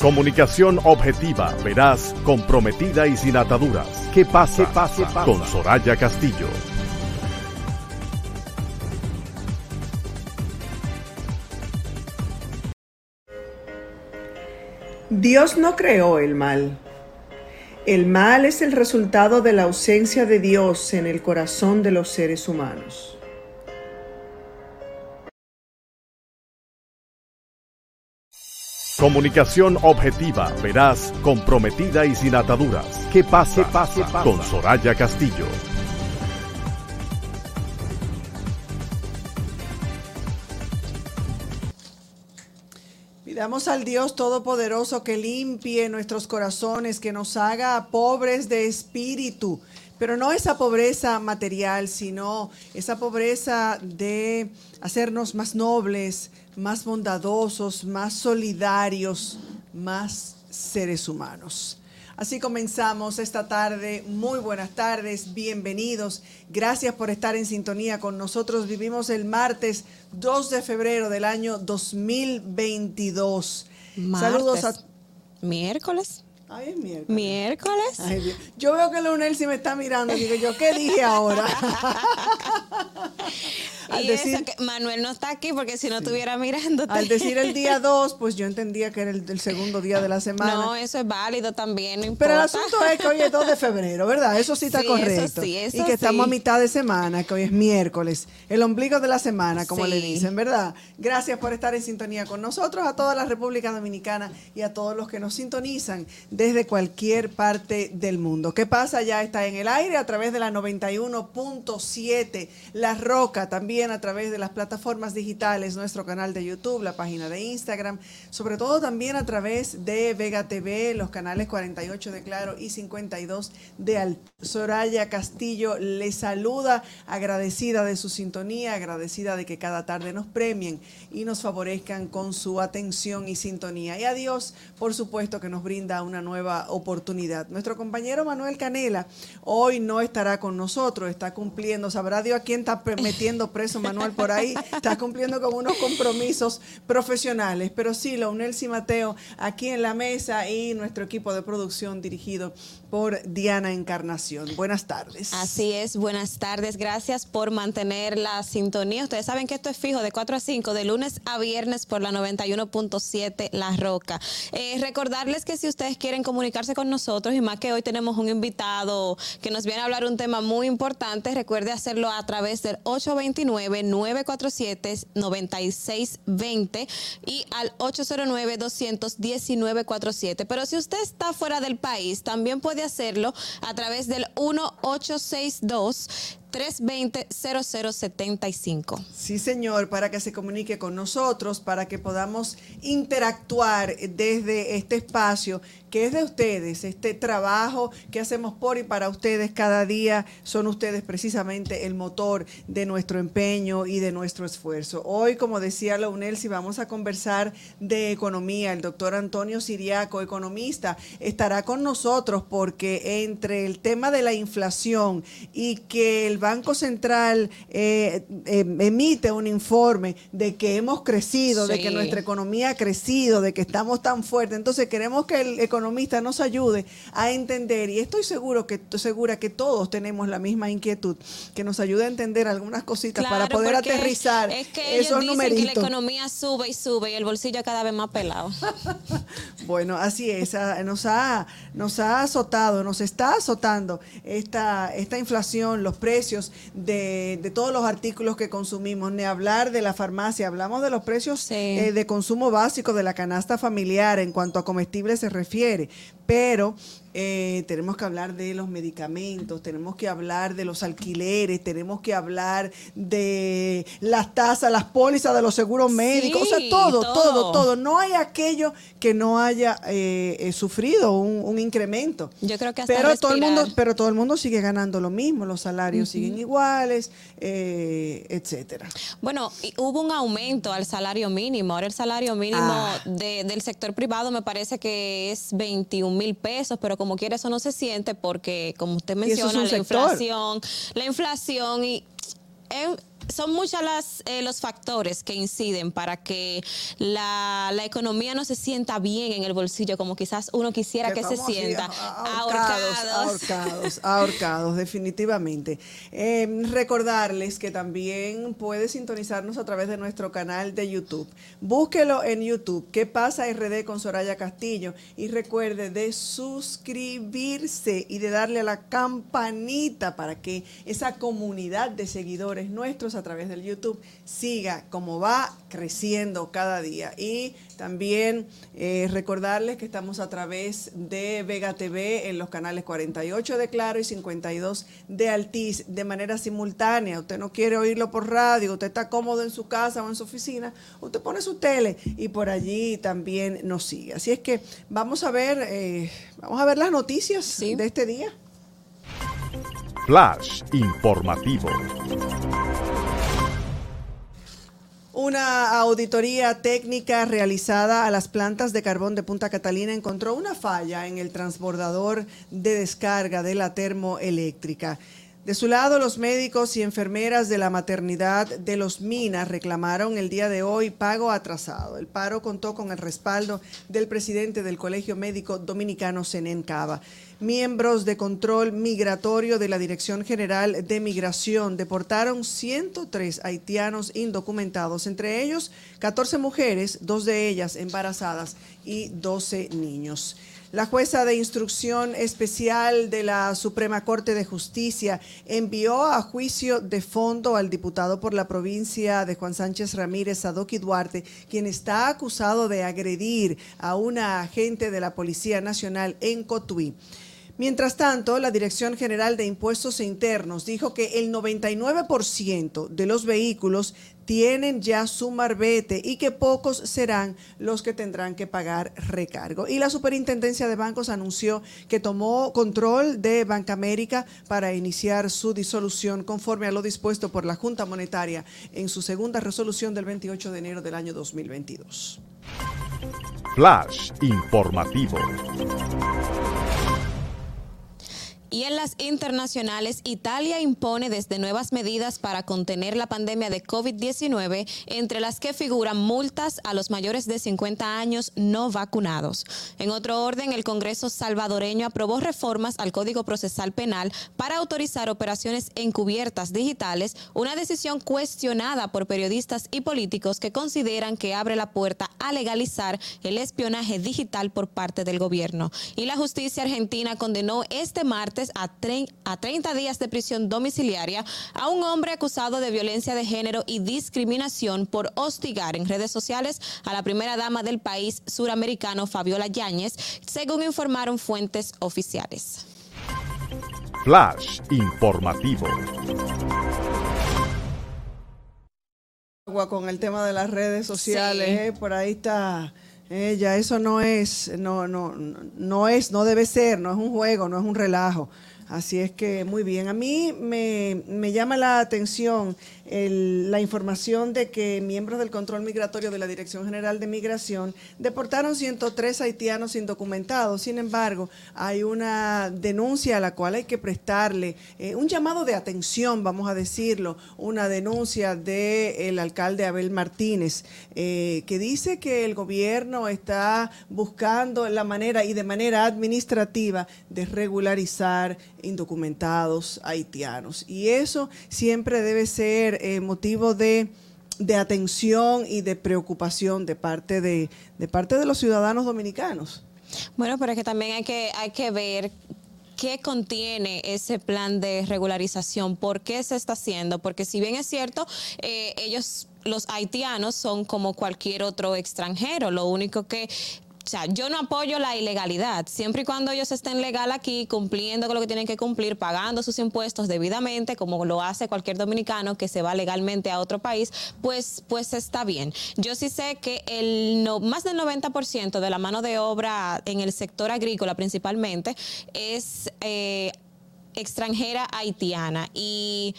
Comunicación objetiva, veraz, comprometida y sin ataduras. ¿Qué pasa? pase, pase. Con Soraya Castillo. Dios no creó el mal. El mal es el resultado de la ausencia de Dios en el corazón de los seres humanos. Comunicación objetiva, veraz, comprometida y sin ataduras. ¿Qué pasa? pase, pase. Con Soraya Castillo. Pidamos al Dios Todopoderoso que limpie nuestros corazones, que nos haga pobres de espíritu, pero no esa pobreza material, sino esa pobreza de hacernos más nobles, más bondadosos, más solidarios, más seres humanos. Así comenzamos esta tarde. Muy buenas tardes, bienvenidos. Gracias por estar en sintonía con nosotros. Vivimos el martes 2 de febrero del año 2022. Martes. Saludos a... Miércoles. Ay, es miércoles. Miércoles. Ay. Yo veo que Leonel sí me está mirando. Digo yo, ¿qué dije ahora? Al y decir- eso que Manuel no está aquí porque si no estuviera mirándote. Al decir el día 2, pues yo entendía que era el, el segundo día de la semana. No, eso es válido también, no Pero el asunto es que hoy es 2 de febrero, ¿verdad? Eso sí está Sí, eso correcto. sí, eso y que estamos a mitad de semana, que hoy es miércoles, el ombligo de la semana, como le dicen, ¿verdad? Gracias por estar en sintonía con nosotros, a toda la República Dominicana y a todos los que nos sintonizan desde cualquier parte del mundo. ¿Qué pasa? Ya está en el aire a través de la 91.7, La Roca, también a través de las plataformas digitales, nuestro canal de YouTube, la página de Instagram, sobre todo también a través de Vega TV, los canales 48 de Claro y 52 de Alt. Soraya Castillo le saluda, agradecida de su sintonía, agradecida de que cada tarde nos premien y nos favorezcan con su atención y sintonía. Y a Dios, por supuesto, que nos brinda una nueva oportunidad. Nuestro compañero Manuel Canela hoy no estará con nosotros, está cumpliendo, sabrá Dios a quién está metiendo preso Manuel por ahí, está cumpliendo con unos compromisos profesionales, pero sí, Leonel Mateo aquí en la mesa y nuestro equipo de producción dirigido por Diana Encarnación. Buenas tardes. Así es, buenas tardes, gracias por mantener la sintonía. Ustedes saben que esto es fijo de 4 a 5, de lunes a viernes por la 91.7 La Roca. Eh, recordarles que si ustedes quieren comunicarse con nosotros, y más que hoy tenemos un invitado que nos viene a hablar un tema muy importante, recuerde hacerlo a través del 829-947-9620 y al 809-219-47. Pero si usted está fuera del país, también puede hacerlo a través del 1862 320-0075. Sí, señor, para que se comunique con nosotros, para que podamos interactuar desde este espacio que es de ustedes, este trabajo que hacemos por y para ustedes cada día, son ustedes precisamente el motor de nuestro empeño y de nuestro esfuerzo. Hoy, como decía Leonel, si vamos a conversar de economía, el doctor Antonio Siriaco, economista, estará con nosotros porque entre el tema de la inflación y que el Banco Central eh, eh, emite un informe de que hemos crecido, de que nuestra economía ha crecido, de que estamos tan fuertes. Entonces queremos que el economista nos ayude a entender, y estoy seguro que segura que todos tenemos la misma inquietud, que nos ayude a entender algunas cositas para poder aterrizar Es que ellos esos dicen que la economía sube y sube y el bolsillo cada vez más pelado. Bueno, así es, nos ha, nos ha azotado, nos está azotando esta, esta inflación, los precios de, de todos los artículos que consumimos, ni hablar de la farmacia, hablamos de los precios Sí. eh, de consumo básico de la canasta familiar en cuanto a comestibles se refiere, pero eh, tenemos que hablar de los medicamentos, tenemos que hablar de los alquileres, tenemos que hablar de las tasas, las pólizas de los seguros médicos, o sea, todo, todo. todo, todo. No hay aquello que no haya eh, eh, sufrido un, un incremento. Yo creo que hasta pero todo el mundo, pero todo el mundo sigue ganando lo mismo, los salarios siguen iguales, eh, etcétera. Bueno, y hubo un aumento al salario mínimo. Ahora el salario mínimo Ah. de- del sector privado me parece que es 21 mil pesos, pero como quiera eso no se siente porque, como usted menciona, la inflación, la inflación y son muchos las, eh, los factores que inciden para que la, la economía no se sienta bien en el bolsillo como quizás uno quisiera que, se estamos así, sienta. a- a- ahorcados, ahorcados, ahorcados, definitivamente. Eh, recordarles que también puede sintonizarnos a través de nuestro canal de YouTube. Búsquelo en YouTube. ¿Qué pasa RD con Soraya Castillo? Y recuerde de suscribirse y de darle a la campanita para que esa comunidad de seguidores nuestros a través del YouTube siga como va creciendo cada día. Y también eh, recordarles que estamos a través de Vega TV en los canales 48 de Claro y 52 de Altiz de manera simultánea. Usted no quiere oírlo por radio, usted está cómodo en su casa o en su oficina, usted pone su tele y por allí también nos sigue. Así es que vamos a ver, eh, vamos a ver las noticias Sí. de este día. Flash informativo. Una auditoría técnica realizada a las plantas de carbón de Punta Catalina encontró una falla en el transbordador de descarga de la termoeléctrica. De su lado, los médicos y enfermeras de la maternidad de los Minas reclamaron el día de hoy pago atrasado. El paro contó con el respaldo del presidente del Colegio Médico Dominicano, Senén Cava. Miembros de control migratorio de la Dirección General de Migración deportaron 103 haitianos indocumentados, entre ellos 14 mujeres, dos de ellas embarazadas y 12 niños. La jueza de instrucción especial de la Suprema Corte de Justicia envió a juicio de fondo al diputado por la provincia de Juan Sánchez Ramírez, Sadoki Duarte, quien está acusado de agredir a una agente de la Policía Nacional en Cotuí. Mientras tanto, la Dirección General de Impuestos Internos dijo que el 99% de los vehículos tienen ya su marbete y que pocos serán los que tendrán que pagar recargo. Y la Superintendencia de Bancos anunció que tomó control de Banca América para iniciar su disolución conforme a lo dispuesto por la Junta Monetaria en su segunda resolución del 28 de enero del año 2022. Flash informativo. Y en las internacionales, Italia impone desde nuevas medidas para contener la pandemia de COVID-19, entre las que figuran multas a los mayores de 50 años no vacunados. En otro orden, el Congreso salvadoreño aprobó reformas al Código Procesal Penal para autorizar operaciones encubiertas digitales, una decisión cuestionada por periodistas y políticos que consideran que abre la puerta a legalizar el espionaje digital por parte del gobierno. Y la justicia argentina condenó este martes a, a 30 días de prisión domiciliaria a un hombre acusado de violencia de género y discriminación por hostigar en redes sociales a la primera dama del país suramericano, Fabiola Yáñez, según informaron fuentes oficiales. Flash informativo. con el tema de las redes sociales, Sí. eh, por ahí está. Eh, ya eso no es, no, no, no es, no debe ser, no es un juego, no es un relajo. Así es que muy bien. A mí me, llama la atención el, la información de que miembros del control migratorio de la Dirección General de Migración deportaron 103 haitianos indocumentados. Sin embargo, hay una denuncia a la cual hay que prestarle eh, un llamado de atención, vamos a decirlo, una denuncia del alcalde Abel Martínez, eh, que dice que el gobierno está buscando la manera y de manera administrativa de regularizar indocumentados haitianos. Y eso siempre debe ser eh, motivo de, de, atención y de preocupación de parte de, de parte de los ciudadanos dominicanos. Bueno, pero es que también hay que, hay que ver qué contiene ese plan de regularización, por qué se está haciendo, porque si bien es cierto, eh, ellos los haitianos son como cualquier otro extranjero, lo único que o sea, yo no apoyo la ilegalidad. Siempre y cuando ellos estén legal aquí, cumpliendo con lo que tienen que cumplir, pagando sus impuestos debidamente, como lo hace cualquier dominicano que se va legalmente a otro país, pues, pues está bien. Yo sí sé que el no, más del 90% de la mano de obra en el sector agrícola principalmente es eh, extranjera haitiana. Y,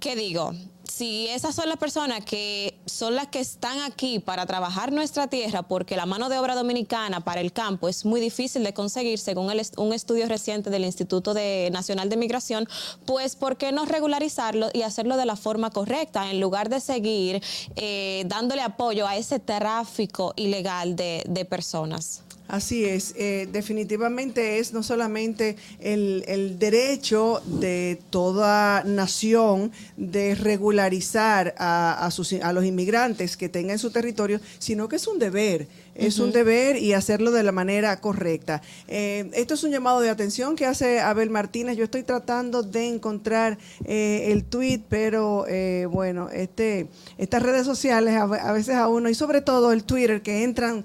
¿qué digo? Si esas son las personas que son las que están aquí para trabajar nuestra tierra, porque la mano de obra dominicana para el campo es muy difícil de conseguir, según un estudio reciente del Instituto Nacional de Migración, pues ¿por qué no regularizarlo y hacerlo de la forma correcta en lugar de seguir eh, dándole apoyo a ese tráfico ilegal de, de personas? Así es, eh, definitivamente es no solamente el, el, derecho de toda nación de regularizar a, a, sus, a los inmigrantes que tengan su territorio, sino que es un deber es un deber y hacerlo de la manera correcta. Eh, esto es un llamado de atención que hace Abel Martínez. Yo estoy tratando de encontrar eh, el tweet, pero eh, bueno, este, estas redes sociales a, veces a uno, y sobre todo el Twitter, que entran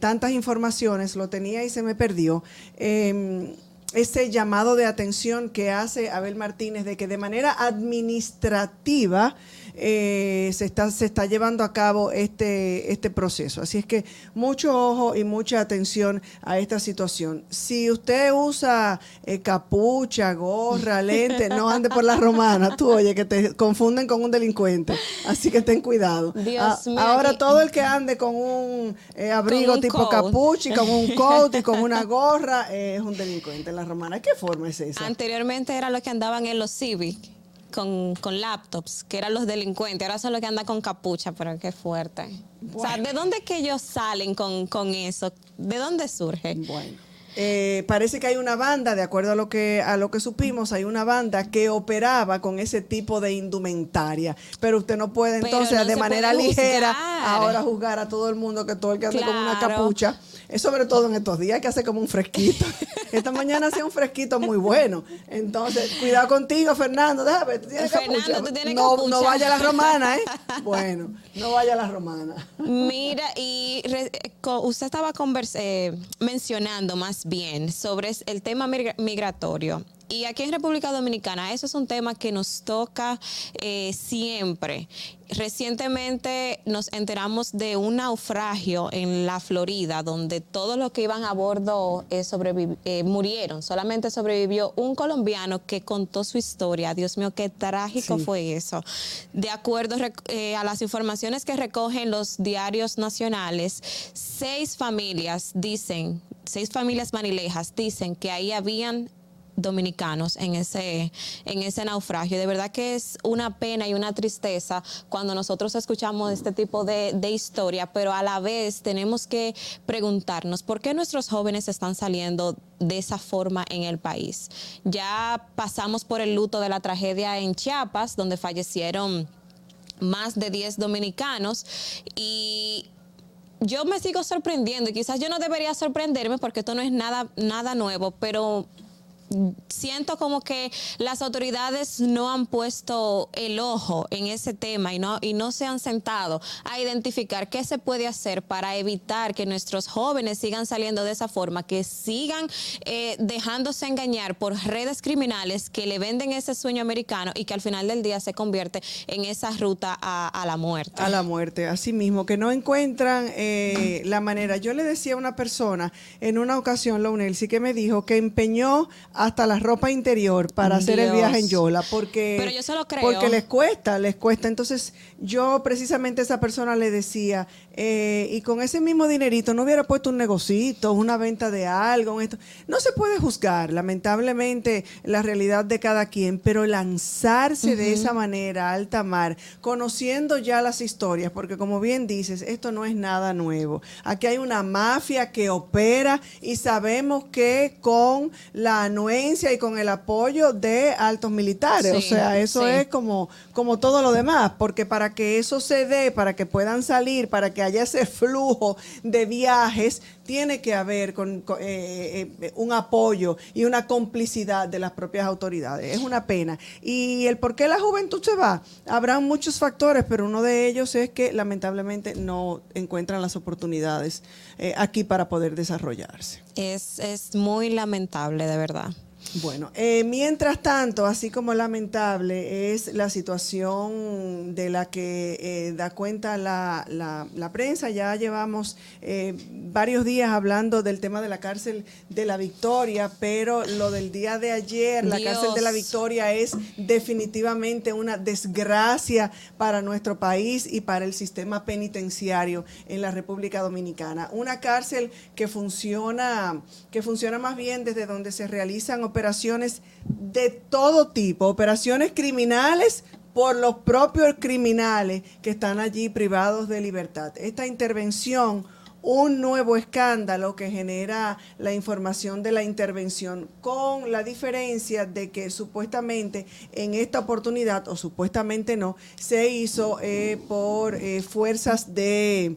tantas informaciones, lo tenía y se me perdió em, ese llamado de atención que hace Abel Martínez de que de manera administrativa eh, se, está, se está llevando a cabo este, este proceso. Así es que mucho ojo y mucha atención a esta situación. Si usted usa eh, capucha, gorra, lente, no ande por la romana, tú oye, que te confunden con un delincuente. Así que ten cuidado. Ah, ahora todo el que ande con un eh, abrigo tipo capucha y con un coat y con una gorra es un delincuente en la romana. ¿Qué forma es esa? Anteriormente era los que andaban en los Civic con, con, laptops, que eran los delincuentes, ahora son los que andan con capucha, pero qué fuerte. O sea, ¿de dónde que ellos salen con, con eso? ¿De dónde surge? Bueno. Eh, parece que hay una banda, de acuerdo a lo que a lo que supimos, hay una banda que operaba con ese tipo de indumentaria. Pero usted no puede entonces de manera ligera ahora juzgar a todo el mundo que todo el que ande con una capucha es sobre todo en estos días que hace como un fresquito. Esta mañana hacía un fresquito muy bueno. Entonces, cuidado contigo, Fernando. Déjame, tú tienes capucha. no, no vaya a la romana, ¿eh? Bueno, no vaya a la romana. Mira, y usted estaba eh, mencionando más bien sobre el tema migratorio. Y aquí en República Dominicana, eso es un tema que nos toca eh, siempre. Recientemente nos enteramos de un naufragio en la Florida, donde todos los que iban a bordo eh, eh, murieron. Solamente sobrevivió un colombiano que contó su historia. Dios mío, qué trágico fue eso. De acuerdo a las informaciones que recogen los diarios nacionales, seis familias dicen, seis familias manilejas dicen que ahí habían dominicanos en ese, en ese naufragio. De verdad que es una pena y una tristeza cuando nosotros escuchamos este tipo de, de, historia, pero a la vez tenemos que preguntarnos por qué nuestros jóvenes están saliendo de esa forma en el país. Ya pasamos por el luto de la tragedia en Chiapas, donde fallecieron más de 10 dominicanos y yo me sigo sorprendiendo y quizás yo no debería sorprenderme porque esto no es nada, nada nuevo, pero siento como que las autoridades no han puesto el ojo en ese tema y no, y no se han sentado a identificar qué se puede hacer para evitar que nuestros jóvenes sigan saliendo de esa forma, que sigan eh, dejándose engañar por redes criminales que le venden ese sueño americano y que al final del día se convierte en esa ruta a, la muerte. A la muerte, así mismo, que no encuentran eh, la manera. Yo le decía a una persona en una ocasión, Launel, sí que me dijo que empeñó hasta la ropa interior para hacer el viaje en Yola, porque, Pero yo se lo creo. porque les cuesta, les cuesta. Entonces, yo precisamente a esa persona le decía, eh, y con ese mismo dinerito no hubiera puesto un negocito, una venta de algo, esto. No se puede juzgar, lamentablemente, la realidad de cada quien, pero lanzarse de esa manera a alta mar, conociendo ya las historias, porque como bien dices, esto no es nada nuevo. Aquí hay una mafia que opera y sabemos que con la anuencia y con el apoyo de altos militares, o sea, eso es como, como todo lo demás, porque para que eso se dé, para que puedan salir, para que haya ese flujo de viajes, tiene que haber con, eh, eh, un apoyo y una complicidad de las propias autoridades. Es una pena. Y el por qué la juventud se va, habrá muchos factores, pero uno de ellos es que lamentablemente no encuentran las oportunidades eh, aquí para poder desarrollarse. Es, es muy lamentable, de verdad. Bueno, eh, mientras tanto, así como lamentable es la situación de la que eh, da cuenta la, la, prensa, ya llevamos eh, varios días hablando del tema de la cárcel de la Victoria, pero lo del día de ayer, la cárcel de la Victoria es definitivamente una desgracia para nuestro país y para el sistema penitenciario en la República Dominicana. Una cárcel que funciona, que funciona más bien desde donde se realizan operaciones operaciones de todo tipo, operaciones criminales por los propios criminales que están allí privados de libertad. Esta intervención, un nuevo escándalo que genera la información de la intervención, con la diferencia de que supuestamente en esta oportunidad, o supuestamente no, se hizo eh, por eh, fuerzas de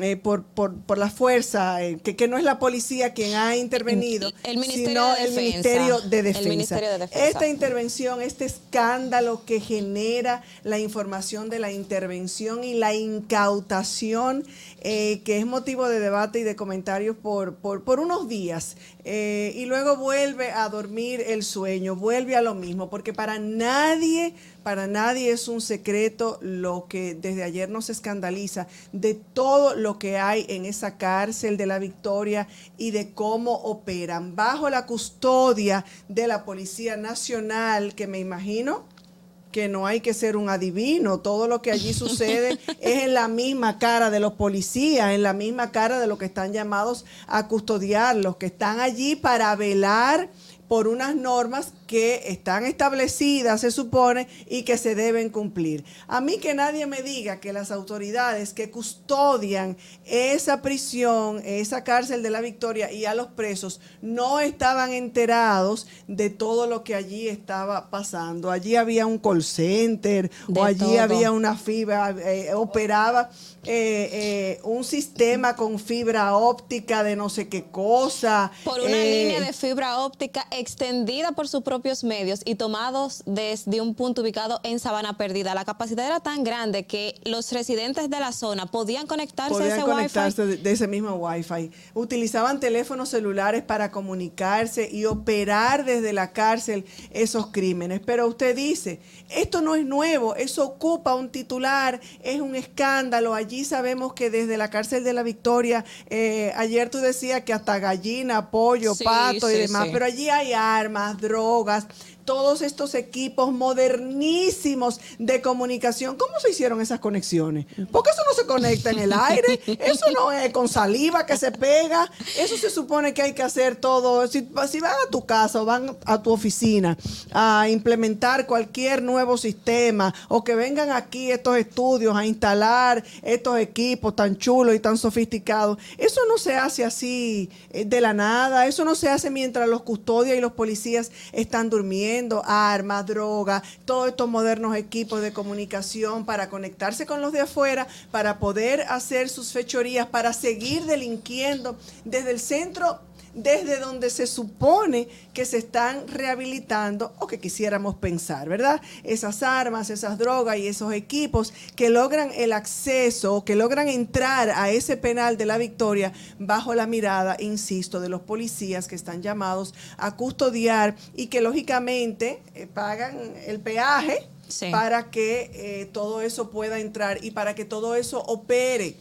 eh, por, por, por, la fuerza, eh, que, que, no es la policía quien ha intervenido, sino el, Ministerio de Defensa. Esta intervención, este escándalo que genera la información de la intervención y la incautación, eh, que es motivo de debate y de comentarios por, por, por unos días, y luego vuelve a dormir el sueño, vuelve a lo mismo, porque para nadie para nadie es un secreto lo que desde ayer nos escandaliza de todo lo que hay en esa cárcel de la Victoria y de cómo operan bajo la custodia de la Policía Nacional, que me imagino que no hay que ser un adivino, todo lo que allí sucede es en la misma cara de los policías, en la misma cara de los que están llamados a custodiar, los que están allí para velar por unas normas que están establecidas, se supone, y que se deben cumplir. A mí que nadie me diga que las autoridades que custodian esa prisión, esa cárcel de la Victoria y a los presos no estaban enterados de todo lo que allí estaba pasando. Allí había un call center o allí había una fibra, eh, operaba eh, eh, un sistema con fibra óptica de no sé qué cosa. Por una línea de fibra óptica extendida por su propios medios y tomados desde un punto ubicado en Sabana Perdida. La capacidad era tan grande que los residentes de la zona podían conectarse a ese conectarse De, ese mismo Wi-Fi. Utilizaban teléfonos celulares para comunicarse y operar desde la cárcel esos crímenes. Pero usted dice, esto no es nuevo, eso ocupa un titular, es un escándalo. Allí sabemos que desde la cárcel de la Victoria, eh, ayer tú decías que hasta gallina, pollo, pato y demás, pero allí hay armas, drogas, drogas todos estos equipos modernísimos de comunicación. ¿Cómo se hicieron esas conexiones? Porque eso no se conecta en el aire, eso no es con saliva que se pega, eso se supone que hay que hacer todo. Si, van a tu casa o van a tu oficina a implementar cualquier nuevo sistema o que vengan aquí estos estudios a instalar estos equipos tan chulos y tan sofisticados, eso no se hace así eh, de la nada, eso no se hace mientras los custodios y los policías están durmiendo armas, drogas, todos estos modernos equipos de comunicación para conectarse con los de afuera, para poder hacer sus fechorías, para seguir delinquiendo desde el centro desde donde se supone que se están rehabilitando o que quisiéramos pensar, ¿verdad? Esas armas, esas drogas y esos equipos que logran el acceso o que logran entrar a ese penal de la victoria bajo la mirada, insisto, de los policías que están llamados a custodiar y que lógicamente eh, pagan el peaje para que eh, todo eso pueda entrar y para que todo eso opere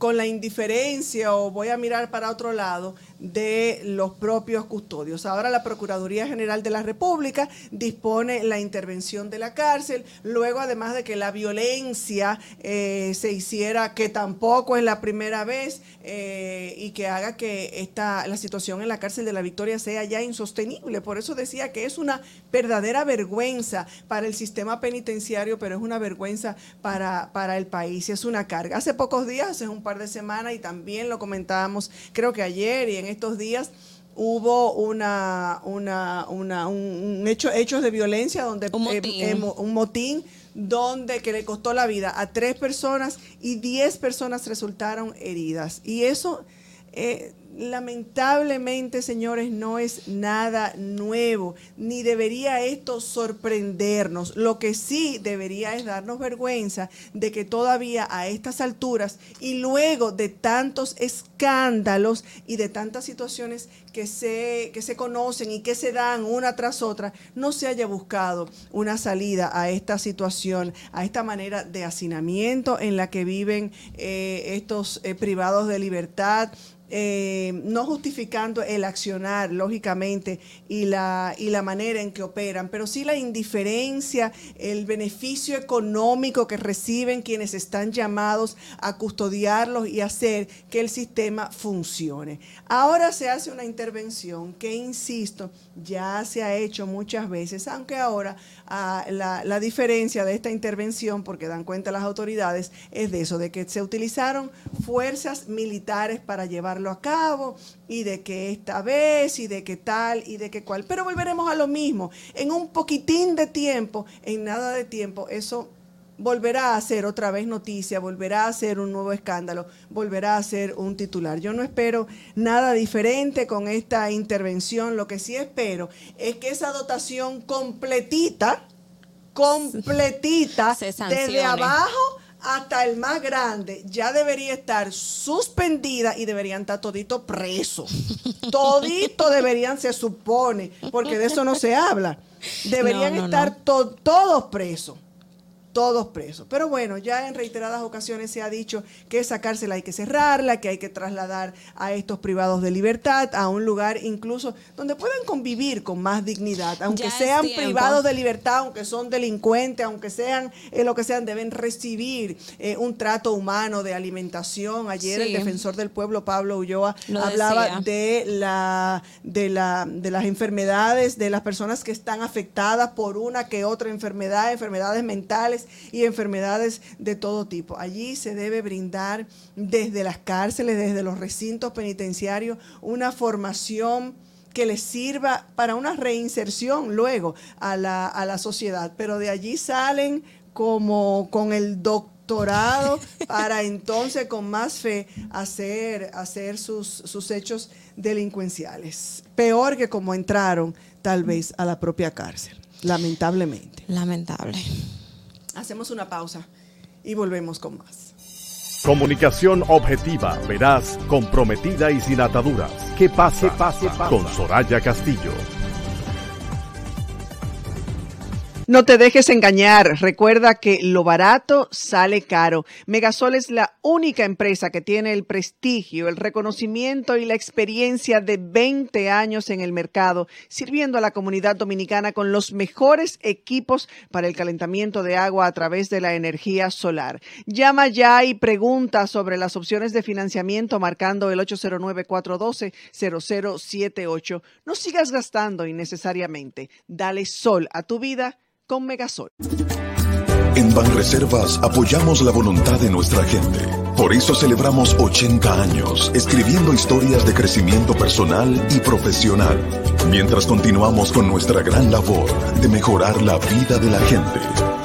con la indiferencia o voy a mirar para otro lado de los propios custodios. Ahora la Procuraduría General de la República dispone la intervención de la cárcel, luego además de que la violencia eh, se hiciera, que tampoco es la primera vez, eh, y que haga que esta, la situación en la cárcel de la Victoria sea ya insostenible. Por eso decía que es una verdadera vergüenza para el sistema penitenciario, pero es una vergüenza para, para el país, es una carga. Hace pocos días, hace un par de semanas, y también lo comentábamos, creo que ayer y en estos días hubo una, una, una un hecho, hechos de violencia donde un motín. un motín donde que le costó la vida a tres personas y diez personas resultaron heridas. Y eso eh, lamentablemente, señores, no es nada nuevo, ni debería esto sorprendernos. Lo que sí debería es darnos vergüenza de que todavía a estas alturas y luego de tantos escándalos y de tantas situaciones que se, que se conocen y que se dan una tras otra, no se haya buscado una salida a esta situación, a esta manera de hacinamiento en la que viven eh, estos eh, privados de libertad eh, no justificando el accionar, lógicamente, y la, y la manera en que operan, pero sí la indiferencia, el beneficio económico que reciben quienes están llamados a custodiarlos y hacer que el sistema funcione. Ahora se hace una intervención que, insisto, ya se ha hecho muchas veces, aunque ahora ah, la, la diferencia de esta intervención, porque dan cuenta las autoridades, es de eso, de que se utilizaron fuerzas militares para llevar a cabo y de que esta vez y de que tal y de que cual. Pero volveremos a lo mismo. En un poquitín de tiempo, en nada de tiempo, eso volverá a ser otra vez noticia, volverá a ser un nuevo escándalo, volverá a ser un titular. Yo no espero nada diferente con esta intervención. Lo que sí espero es que esa dotación completita, completita, desde abajo hasta el más grande ya debería estar suspendida y deberían estar todito presos. Todito deberían, se supone, porque de eso no se habla. Deberían estar todos presos todos presos. Pero bueno, ya en reiteradas ocasiones se ha dicho que esa cárcel hay que cerrarla, que hay que trasladar a estos privados de libertad a un lugar incluso donde puedan convivir con más dignidad, aunque sean privados de libertad, aunque son delincuentes, aunque sean eh, lo que sean, deben recibir eh, un trato humano de alimentación. Ayer el defensor del pueblo Pablo Ulloa hablaba de la de la de las enfermedades de las personas que están afectadas por una que otra enfermedad, enfermedades mentales y enfermedades de todo tipo. Allí se debe brindar desde las cárceles, desde los recintos penitenciarios, una formación que les sirva para una reinserción luego a la, a la sociedad. Pero de allí salen como con el doctorado para entonces con más fe hacer, hacer sus, sus hechos delincuenciales. Peor que como entraron tal vez a la propia cárcel, lamentablemente. Lamentable. Hacemos una pausa y volvemos con más. Comunicación objetiva, veraz, comprometida y sin ataduras. Que pase, pase, pase. Con Soraya Castillo. No te dejes engañar. Recuerda que lo barato sale caro. Megasol es la única empresa que tiene el prestigio, el reconocimiento y la experiencia de 20 años en el mercado, sirviendo a la comunidad dominicana con los mejores equipos para el calentamiento de agua a través de la energía solar. Llama ya y pregunta sobre las opciones de financiamiento marcando el 809-412-0078. No sigas gastando innecesariamente. Dale sol a tu vida con Megasol. En Banreservas apoyamos la voluntad de nuestra gente. Por eso celebramos 80 años escribiendo historias de crecimiento personal y profesional, mientras continuamos con nuestra gran labor de mejorar la vida de la gente,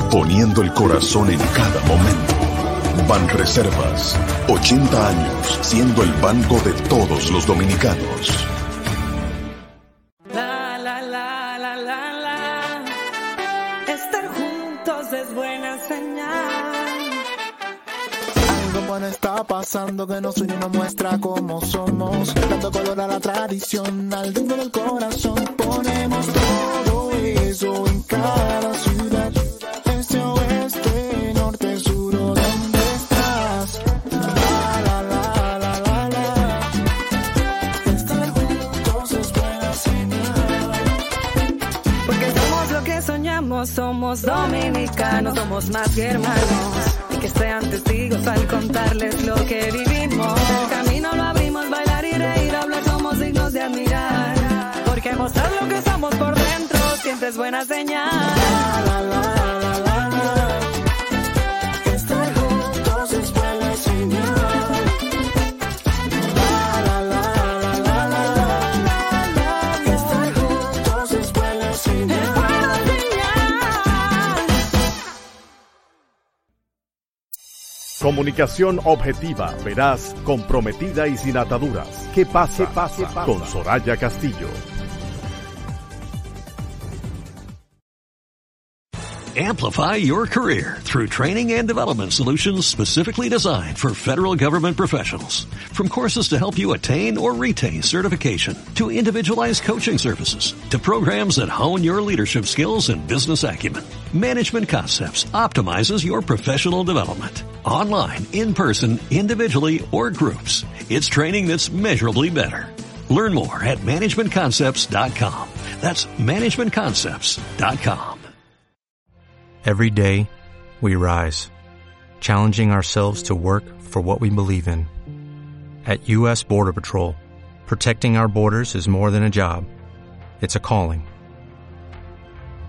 poniendo el corazón en cada momento. Banreservas, 80 años siendo el banco de todos los dominicanos. Pasando que nos une y nos muestra cómo somos. Dando color a la tradición, al ritmo del corazón. Ponemos todo eso en cada ciudad. Somos dominicanos, somos más que hermanos. Y que sean testigos al contarles lo que vivimos. El camino lo abrimos, bailar y reír, hablar somos dignos de admirar. Porque mostrar lo que somos por dentro siempre es buena señal. La, la, la, Comunicación objetiva, veraz, comprometida y sin ataduras. ¿Qué pasa? pase, pasa. Con Soraya Castillo. Amplify your career through training and development solutions specifically designed for federal government professionals. From courses to help you attain or retain certification, to individualized coaching services, to programs that hone your leadership skills and business acumen, Management Concepts optimizes your professional development. Online, in person, individually, or groups, it's training that's measurably better. Learn more at managementconcepts.com. That's managementconcepts.com. Every day, we rise, challenging ourselves to work for what we believe in. At U.S. Border Patrol, protecting our borders is more than a job, it's a calling.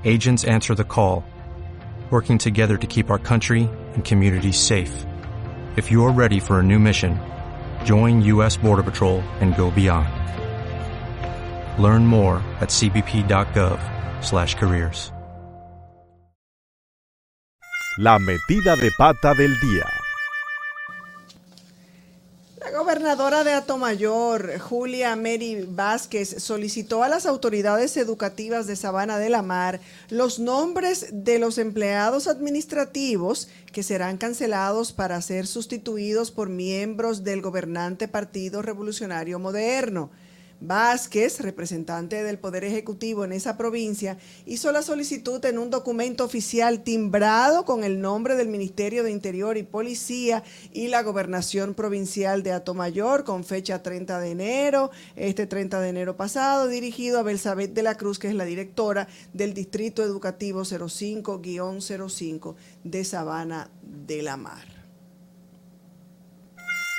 Agents answer the call, working together to keep our country and communities safe. If you are ready for a new mission, join U.S. Border Patrol and go beyond. Learn more at cbp.gov slash careers. La metida de pata del día. La gobernadora de Atomayor, Julia Mary Vázquez, solicitó a las autoridades educativas de Sabana de la Mar los nombres de los empleados administrativos que serán cancelados para ser sustituidos por miembros del gobernante Partido Revolucionario Moderno. Vázquez, representante del Poder Ejecutivo en esa provincia, hizo la solicitud en un documento oficial timbrado con el nombre del Ministerio de Interior y Policía y la Gobernación Provincial de Atomayor con fecha 30 de enero, este 30 de enero pasado, dirigido a Belsabet de la Cruz, que es la directora del Distrito Educativo 05-05 de Sabana de la Mar.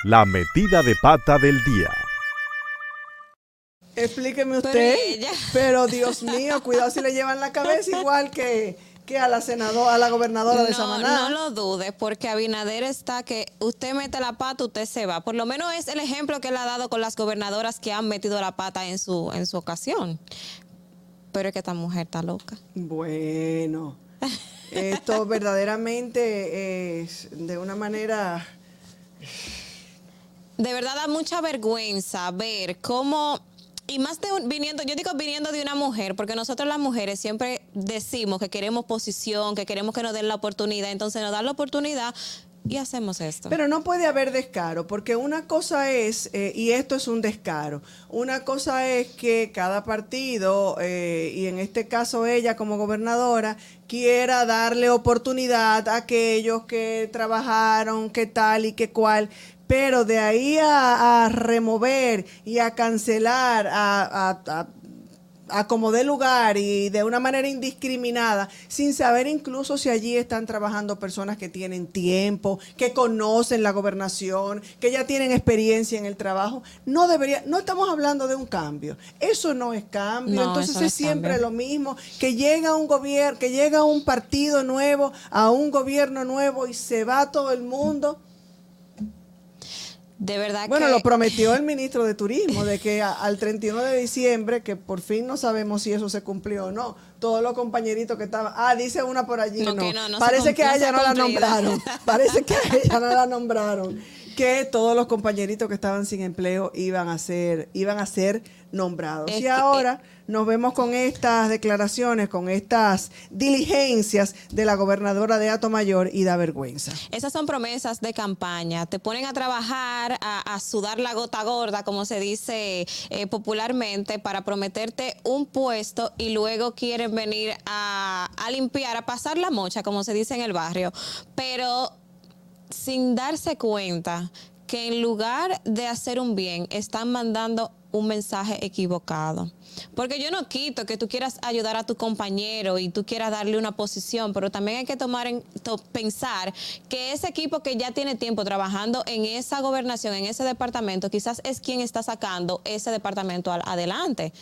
La metida de pata del día. Explíqueme Pero usted. ella- Pero Dios mío, cuidado si le llevan la cabeza igual que, que a la senadora, a la gobernadora de No, Samaná. no lo dudes, porque Abinader está que usted mete la pata, usted se va. Por lo menos es el ejemplo que él ha dado con las gobernadoras que han metido la pata en su, en su ocasión. Pero es que esta mujer está loca. Bueno, esto verdaderamente es de una manera de verdad da mucha vergüenza ver cómo y más de un- viniendo, yo digo viniendo de una mujer, porque nosotros las mujeres siempre decimos que queremos posición, que queremos que nos den la oportunidad, entonces nos dan la oportunidad y hacemos esto. Pero no puede haber descaro, porque una cosa es, eh, y esto es un descaro, una cosa es que cada partido, eh, y en este caso ella como gobernadora, quiera darle oportunidad a aquellos que trabajaron, que tal y que cual, pero de ahí a, a remover y a cancelar, a, a- a a como dé lugar y de una manera indiscriminada, sin saber incluso si allí están trabajando personas que tienen tiempo, que conocen la gobernación, que ya tienen experiencia en el trabajo, no debería, no estamos hablando de un cambio. Eso no es cambio. No, Entonces es es siempre cambio. lo mismo, que llega un gobierno, que llega un partido nuevo, a un gobierno nuevo y se va todo el mundo. De verdad Bueno, que lo prometió el ministro de Turismo, de que a- al 31 de diciembre, que por fin no sabemos si eso se cumplió o no, todos los compañeritos que estaban, ah, dice una por allí, No, no, que no, no parece que a ella no la nombraron, parece que a ella no la nombraron. Que todos los compañeritos que estaban sin empleo iban a ser, iban a ser nombrados. y ahora nos vemos con estas declaraciones, con estas diligencias de la gobernadora de Mayor y da vergüenza. Esas son promesas de campaña. Te ponen a trabajar, a, sudar la gota gorda, como se dice eh, popularmente, para prometerte un puesto y luego quieren venir a, a limpiar, a pasar la mocha, como se dice en el barrio. Pero sin darse cuenta que en lugar de hacer un bien, están mandando un mensaje equivocado. Porque yo no quito que tú quieras ayudar a tu compañero y tú quieras darle una posición, pero también hay que tomar en pensar que ese equipo que ya tiene tiempo trabajando en esa gobernación, en ese departamento, quizás es quien está sacando ese departamento adelante.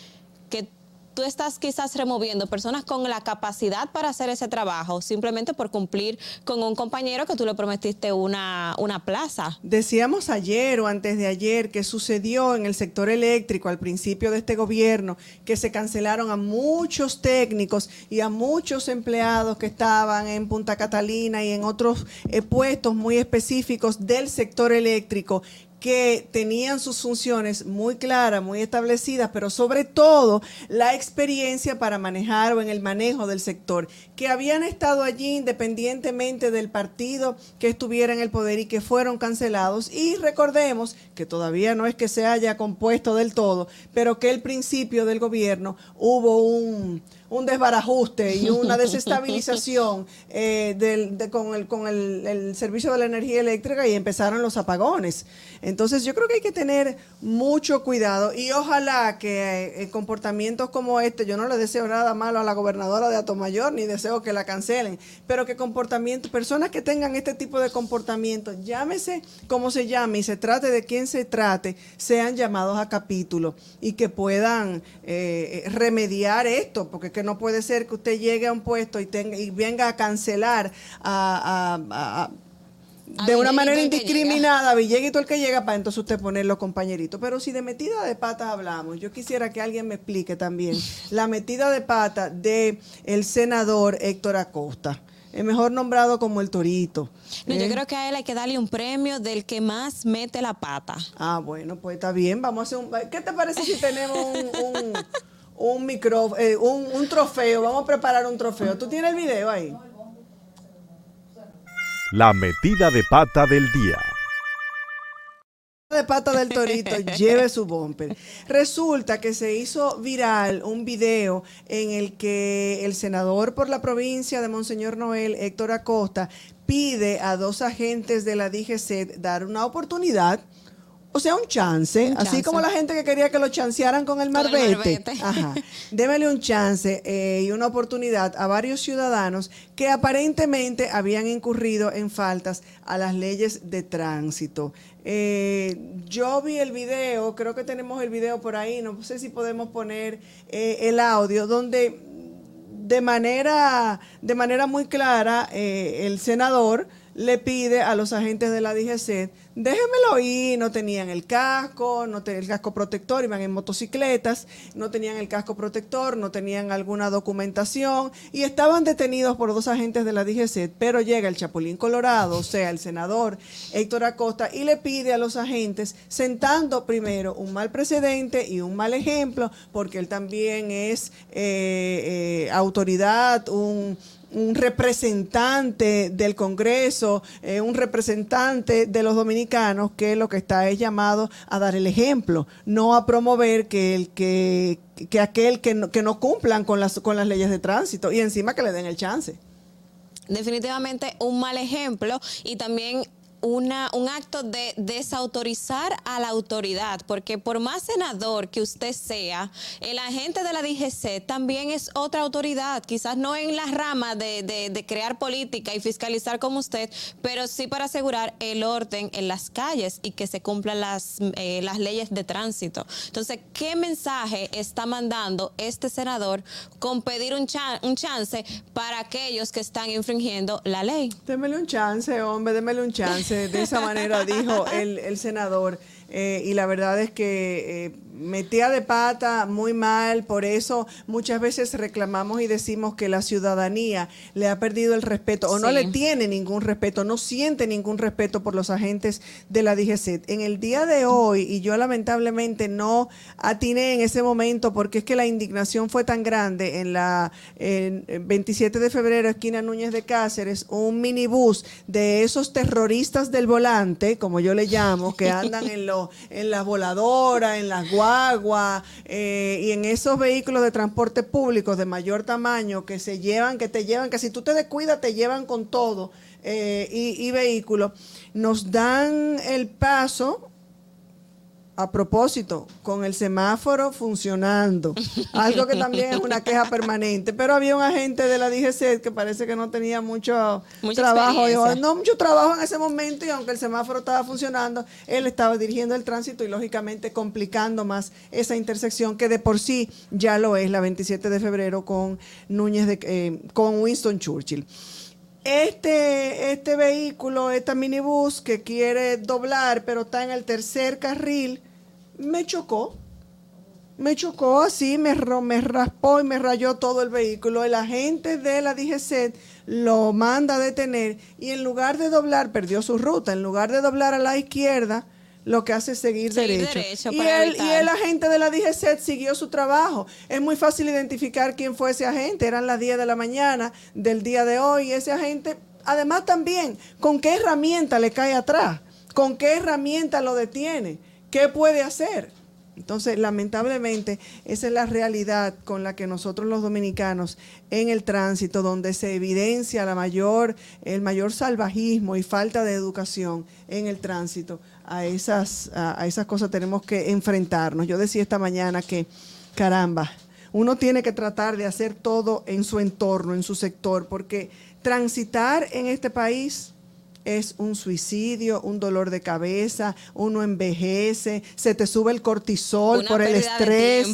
Que tú estás quizás removiendo personas con la capacidad para hacer ese trabajo simplemente por cumplir con un compañero que tú le prometiste una, una plaza. Decíamos ayer o antes de ayer que sucedió en el sector eléctrico al principio de este gobierno que se cancelaron a muchos técnicos y a muchos empleados que estaban en Punta Catalina y en otros eh, puestos muy específicos del sector eléctrico que tenían sus funciones muy claras, muy establecidas, pero sobre todo la experiencia para manejar o en el manejo del sector, que habían estado allí independientemente del partido que estuviera en el poder y que fueron cancelados. Y recordemos que todavía no es que se haya compuesto del todo, pero que el principio del gobierno hubo un un desbarajuste y una desestabilización eh, del, con, el, con el, servicio de la energía eléctrica y empezaron los apagones. Entonces yo creo que hay que tener mucho cuidado y ojalá que eh, comportamientos como este, yo no le deseo nada malo a la gobernadora de Atomayor ni deseo que la cancelen, pero que comportamientos, personas que tengan este tipo de comportamiento, llámese como se llame y se trate de quién se trate, sean llamados a capítulo y que puedan eh, remediar esto, porque que no puede ser que usted llegue a un puesto y, tenga, y venga a cancelar a, de una manera indiscriminada a Villegas el que llega para entonces usted poner los compañeritos. Pero si de metida de pata hablamos, yo quisiera que alguien me explique también la metida de pata de el senador Héctor Acosta. El mejor nombrado como el Torito. No, yo ¿eh? creo que a él hay que darle un premio del que más mete la pata. Ah, bueno, pues está bien. Vamos a hacer un. ¿Qué te parece si tenemos un un micrófono, eh, un, un, trofeo, vamos a preparar un trofeo. ¿Tú tienes el video ahí? La metida de pata del día. De pata del torito, lleve su bumper. Resulta que se hizo viral un video en el que el senador por la provincia de Monseñor Noel, Héctor Acosta, pide a dos agentes de la DGC dar una oportunidad o sea, un chance, así como la gente que quería que lo chancearan con el marbete. Ajá. Démele un chance eh, y una oportunidad a varios ciudadanos que aparentemente habían incurrido en faltas a las leyes de tránsito. Eh, yo vi el video, creo que tenemos el video por ahí, no sé si podemos poner eh, el audio, donde de manera, de manera muy clara el senador le pide a los agentes de la DGC, déjenmelo ir, no tenían el casco, no tenían el casco protector, iban en motocicletas, no tenían el casco protector, no tenían alguna documentación y estaban detenidos por dos agentes de la DGC, pero llega el Chapulín Colorado, o sea, el senador Héctor Acosta, y le pide a los agentes, sentando primero un mal precedente y un mal ejemplo, porque él también es eh, eh, autoridad, un un representante del Congreso, eh, un representante de los dominicanos que lo que está es llamado a dar el ejemplo, no a promover que el que, que aquel que no, que no cumplan con las con las leyes de tránsito y encima que le den el chance. Definitivamente un mal ejemplo y también una, un acto de desautorizar a la autoridad, porque por más senador que usted sea, el agente de la DGC también es otra autoridad, quizás no en la rama de, de, crear política y fiscalizar como usted, pero sí para asegurar el orden en las calles y que se cumplan las, eh, las leyes de tránsito. Entonces, ¿qué mensaje está mandando este senador con pedir un, un chance para aquellos que están infringiendo la ley? Démele un chance, hombre, démele un chance de esa manera dijo el, senador. Eh, y la verdad es que eh, metía de pata muy mal, por eso muchas veces reclamamos y decimos que la ciudadanía le ha perdido el respeto o no le tiene ningún respeto, no siente ningún respeto por los agentes de la DGCET. En el día de hoy, y yo lamentablemente no atiné en ese momento porque es que la indignación fue tan grande en la en 27 de febrero, esquina Núñez de Cáceres, un minibús de esos terroristas del volante, como yo le llamo, que andan en, en las voladoras, en las guaguas eh, y en esos vehículos de transporte público de mayor tamaño que se llevan, que te llevan, que si tú te descuidas te llevan con todo eh, y, y vehículos, nos dan el paso a propósito, con el semáforo funcionando, algo que también es una queja permanente, pero había un agente de la DGC que parece que no tenía mucho Mucha trabajo. Dijo, no mucho trabajo en ese momento y aunque el semáforo estaba funcionando, él estaba dirigiendo el tránsito y lógicamente complicando más esa intersección que de por sí ya lo es la 27 de febrero con Núñez de, eh, con Winston Churchill. Este, este vehículo, esta minibús que quiere doblar, pero está en el tercer carril, me chocó. Me chocó así, me, me raspó y me rayó todo el vehículo. El agente de la DGC lo manda a detener y en lugar de doblar, perdió su ruta. En lugar de doblar a la izquierda, lo que hace es seguir, Seguir derecho. derecho y, el, y evitar. el agente de la DGC siguió su trabajo. Es muy fácil identificar quién fue ese agente. Eran las 10 de la mañana del día de hoy. Y ese agente, además también, ¿con qué herramienta le cae atrás? ¿Con qué herramienta lo detiene? ¿Qué puede hacer? Entonces, lamentablemente, esa es la realidad con la que nosotros los dominicanos en el tránsito, donde se evidencia la mayor, el mayor salvajismo y falta de educación en el tránsito, a esas, a, a esas cosas tenemos que enfrentarnos. Yo decía esta mañana que, caramba, uno tiene que tratar de hacer todo en su entorno, en su sector, porque transitar en este país es un suicidio, un dolor de cabeza, uno envejece, se te sube el cortisol Una por el estrés.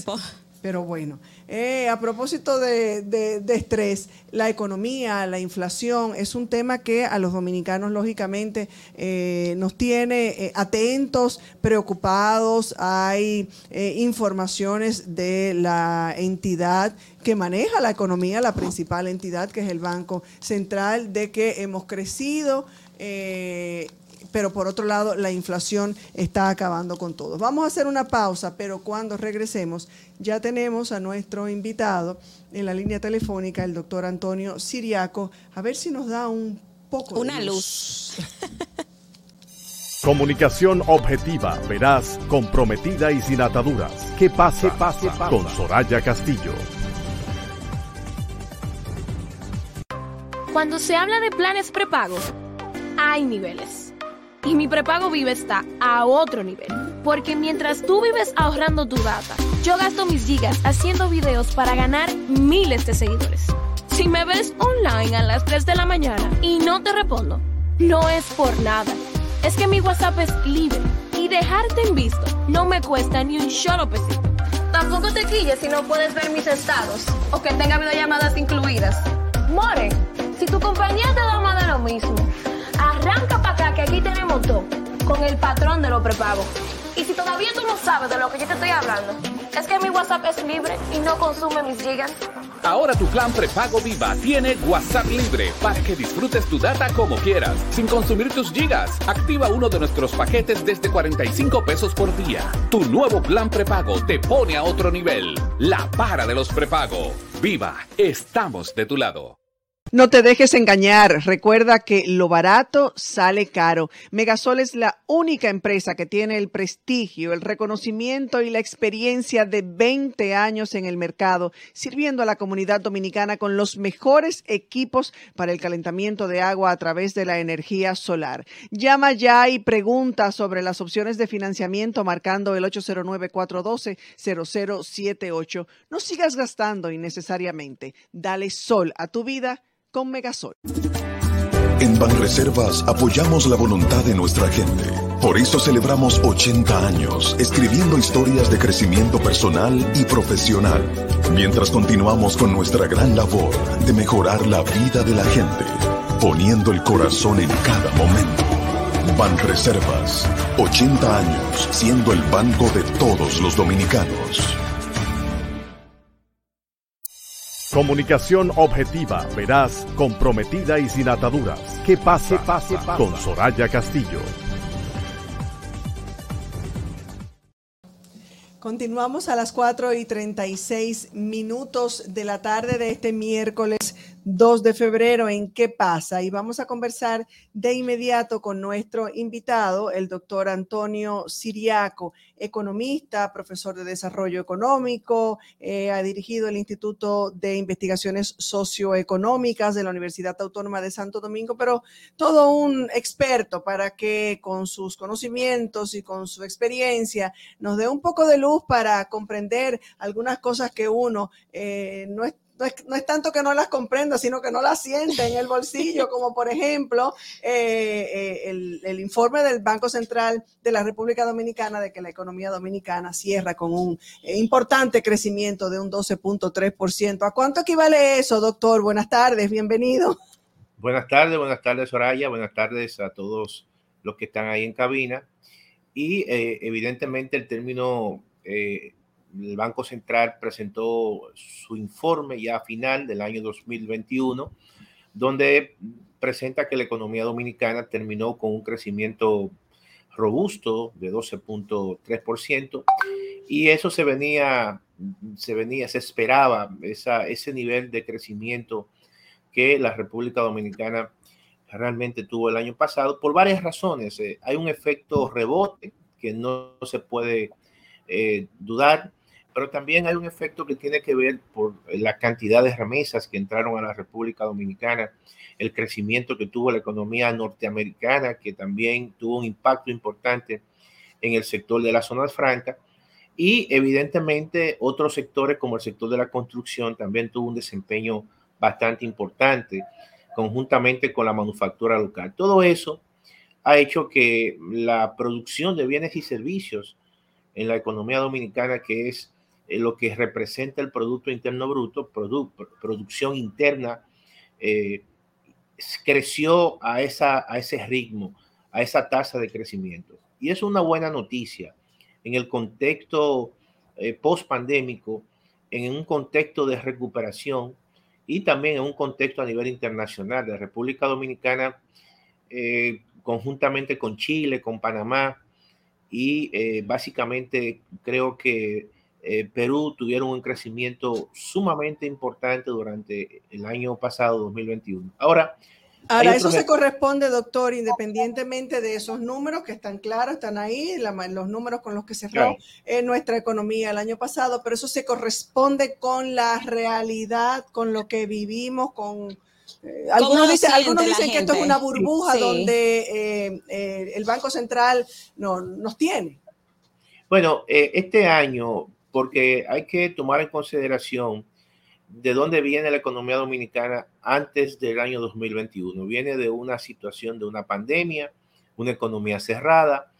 Pero bueno, eh, a propósito de, de- de estrés, la economía, la inflación, es un tema que a los dominicanos, lógicamente, eh, nos tiene eh, atentos, preocupados. Hay eh, informaciones de la entidad que maneja la economía, la principal entidad, que es el Banco Central, de que hemos crecido. Eh, pero por otro lado la inflación está acabando con todo. Vamos a hacer una pausa, pero cuando regresemos ya tenemos a nuestro invitado en la línea telefónica, el doctor Antonio Siriaco, a ver si nos da un poco Una de luz. Comunicación objetiva, veraz, comprometida y sin ataduras. Que pase, pase, pase. Con Soraya Castillo. Cuando se habla de planes prepago, hay niveles. Y mi prepago vive está a otro nivel. Porque mientras tú vives ahorrando tu data, yo gasto mis gigas haciendo videos para ganar miles de seguidores. Si me ves online a las 3 de la mañana y no te respondo, no es por nada. Es que mi WhatsApp es libre y dejarte en visto no me cuesta ni un solo pesito. Tampoco te quilles si no puedes ver mis estados o que tenga videollamadas incluidas. More, si tu compañía te da más de lo mismo, arranca para acá que aquí tenemos todo con el patrón de los prepagos. Y si todavía tú no sabes de lo que yo te estoy hablando, es que mi WhatsApp es libre y no consume mis gigas. Ahora tu plan prepago Viva tiene WhatsApp libre para que disfrutes tu data como quieras, sin consumir tus gigas. Activa uno de nuestros paquetes desde 45 pesos por día. Tu nuevo plan prepago te pone a otro nivel. La para de los prepago. Viva, estamos de tu lado. No te dejes engañar. Recuerda que lo barato sale caro. Megasol es la única empresa que tiene el prestigio, el reconocimiento y la experiencia de 20 años en el mercado, sirviendo a la comunidad dominicana con los mejores equipos para el calentamiento de agua a través de la energía solar. Llama ya y pregunta sobre las opciones de financiamiento marcando el 809-412-0078. No sigas gastando innecesariamente. Dale sol a tu vida con Megasol. En Banreservas apoyamos la voluntad de nuestra gente. Por eso celebramos 80 años escribiendo historias de crecimiento personal y profesional, mientras continuamos con nuestra gran labor de mejorar la vida de la gente, poniendo el corazón en cada momento. Banreservas, 80 años siendo el banco de todos los dominicanos. Comunicación objetiva, veraz, comprometida y sin ataduras. Que pase, pase, pase. Con Soraya Castillo. Continuamos a las 4 y 36 minutos de la tarde de este miércoles 2 de febrero en ¿Qué pasa? Y vamos a conversar de inmediato con nuestro invitado, el doctor Antonio Siriaco, economista, profesor de desarrollo económico, eh, ha dirigido el Instituto de Investigaciones Socioeconómicas de la Universidad Autónoma de Santo Domingo, pero todo un experto para que con sus conocimientos y con su experiencia nos dé un poco de luz para comprender algunas cosas que uno eh, no está no es, tanto que no las comprenda, sino que no las siente en el bolsillo, como por ejemplo eh, eh, el, informe del Banco Central de la República Dominicana de que la economía dominicana cierra con un eh, importante crecimiento de un 12.3%. ¿A cuánto equivale eso, doctor? Buenas tardes, bienvenido. Buenas tardes, buenas tardes, Soraya, buenas tardes a todos los que están ahí en cabina. Y evidentemente el término el Banco Central presentó su informe ya final del año 2021, donde presenta que la economía dominicana terminó con un crecimiento robusto de 12.3% y eso se venía, se venía, se esperaba ese nivel de crecimiento que la República Dominicana realmente tuvo el año pasado por varias razones. Eh, hay un efecto rebote que no se puede eh, dudar pero también hay un efecto que tiene que ver por la cantidad de remesas que entraron a la República Dominicana, el crecimiento que tuvo la economía norteamericana, que también tuvo un impacto importante en el sector de las zonas francas, y evidentemente otros sectores como el sector de la construcción también tuvo un desempeño bastante importante conjuntamente con la manufactura local. Todo eso ha hecho que la producción de bienes y servicios en la economía dominicana, que es eh, lo que representa el Producto Interno Bruto, producción interna, eh, creció a, esa, a ese ritmo, a esa tasa de crecimiento. Y es una buena noticia en el contexto eh, post-pandémico, en un contexto de recuperación y también en un contexto a nivel internacional. La República Dominicana, conjuntamente con Chile, con Panamá, y básicamente creo que eh, Perú tuvieron un crecimiento sumamente importante durante el año pasado, 2021. Ahora, Ahora, eso se corresponde, doctor, independientemente de esos números que están claros, están ahí, los números con los que cerró en nuestra economía el año pasado, pero eso se corresponde con la realidad, con lo que vivimos, con... Eh, algunos, dicen, algunos dicen que esto es una burbuja donde eh, el Banco Central no, nos tiene. Bueno, este año porque hay que tomar en consideración de dónde viene la economía dominicana antes del año 2021. Viene de una situación de una pandemia, una economía cerrada,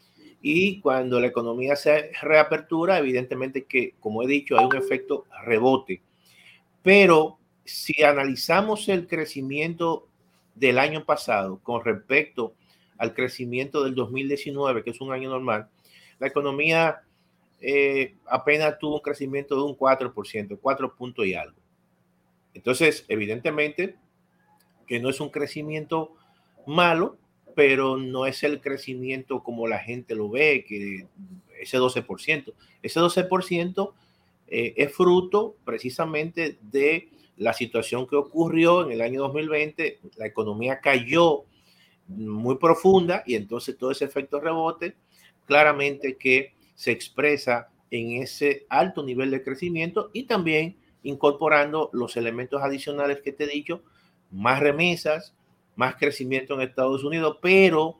y cuando la economía se reapertura, evidentemente que, como he dicho, hay un efecto rebote. Pero si analizamos el crecimiento del año pasado con respecto al crecimiento del 2019, que es un año normal, la economía eh, apenas tuvo un crecimiento de un 4%, 4 puntos y algo. Entonces, evidentemente que no es un crecimiento malo, pero no es el crecimiento como la gente lo ve, que ese 12%. Ese 12% eh, es fruto precisamente de la situación que ocurrió en el año 2020. La economía cayó muy profunda y entonces todo ese efecto rebote, claramente que se expresa en ese alto nivel de crecimiento y también incorporando los elementos adicionales que te he dicho, más remesas, más crecimiento en Estados Unidos, pero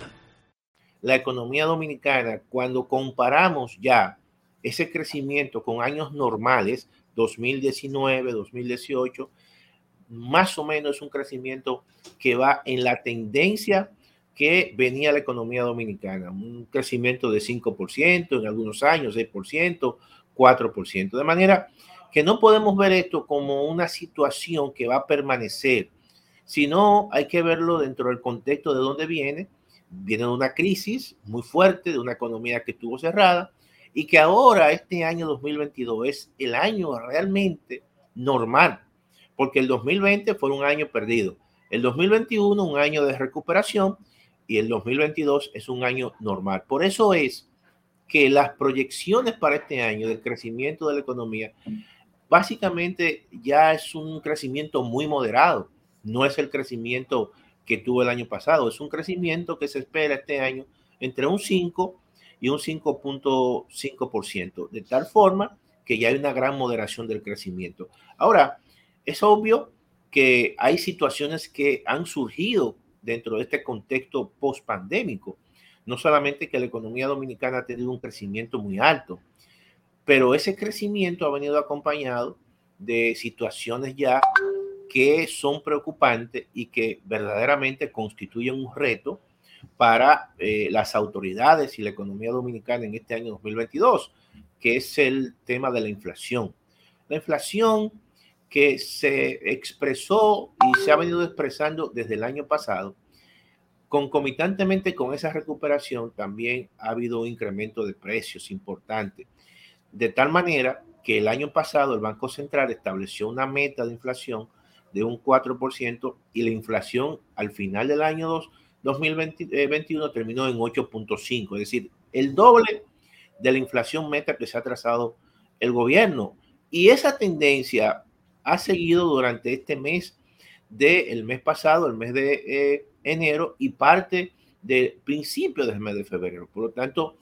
la economía dominicana, cuando comparamos ya ese crecimiento con años normales, 2019, 2018, más o menos es un crecimiento que va en la tendencia que venía la economía dominicana, un crecimiento de 5% en algunos años, 6%, 4%. De manera que no podemos ver esto como una situación que va a permanecer, sino hay que verlo dentro del contexto de dónde viene. Viene de una crisis muy fuerte, de una economía que estuvo cerrada y que ahora, este año 2022, es el año realmente normal, porque el 2020 fue un año perdido. El 2021, un año de recuperación y el 2022 es un año normal. Por eso es que las proyecciones para este año del crecimiento de la economía básicamente ya es un crecimiento muy moderado. No es el crecimiento que tuvo el año pasado, es un crecimiento que se espera este año entre un 5 y un 5.5%, de tal forma que ya hay una gran moderación del crecimiento. Ahora, es obvio que hay situaciones que han surgido dentro de este contexto post-pandémico. No solamente que la economía dominicana ha tenido un crecimiento muy alto, pero ese crecimiento ha venido acompañado de situaciones ya que son preocupantes y que verdaderamente constituyen un reto para eh, las autoridades y la economía dominicana en este año 2022, que es el tema de la inflación. La inflación que se expresó y se ha venido expresando desde el año pasado, concomitantemente con esa recuperación también ha habido un incremento de precios importante, de tal manera que el año pasado el Banco Central estableció una meta de inflación de un 4% y la inflación al final del año 2021 terminó en 8.5, es decir, el doble de la inflación meta que se ha trazado el gobierno. Y esa tendencia ha seguido durante este mes del mes pasado, el mes de eh, enero y parte del principio del mes de febrero. Por lo tanto,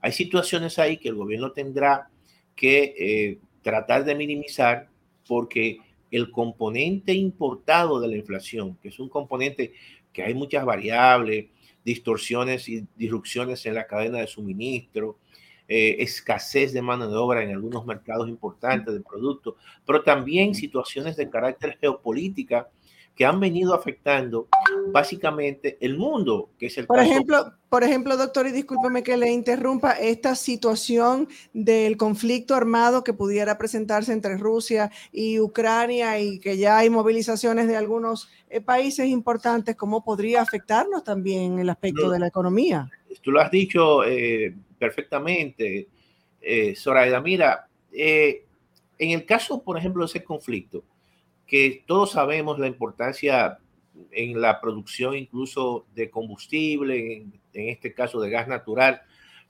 hay situaciones ahí que el gobierno tendrá que eh, tratar de minimizar porque el componente importado de la inflación, que es un componente que hay muchas variables, distorsiones y disrupciones en la cadena de suministro, eh, escasez de mano de obra en algunos mercados importantes de productos, pero también situaciones de carácter geopolítica que han venido afectando básicamente el mundo, que es el por ejemplo, por ejemplo, doctor, y discúlpeme que le interrumpa, esta situación del conflicto armado que pudiera presentarse entre Rusia y Ucrania y que ya hay movilizaciones de algunos eh, países importantes, ¿cómo podría afectarnos también el aspecto de la economía? Tú lo has dicho eh, perfectamente, eh, Zoraida. Mira, eh, en el caso, por ejemplo, de ese conflicto, que todos sabemos la importancia en la producción incluso de combustible, en, este caso de gas natural,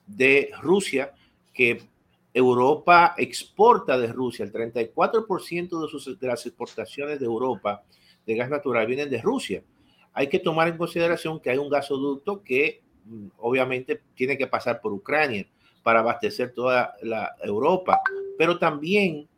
de Rusia, que Europa exporta de Rusia, el 34% de, sus, de las exportaciones de Europa de gas natural vienen de Rusia. Hay que tomar en consideración que hay un gasoducto que mm, obviamente tiene que pasar por Ucrania para abastecer toda la Europa, pero también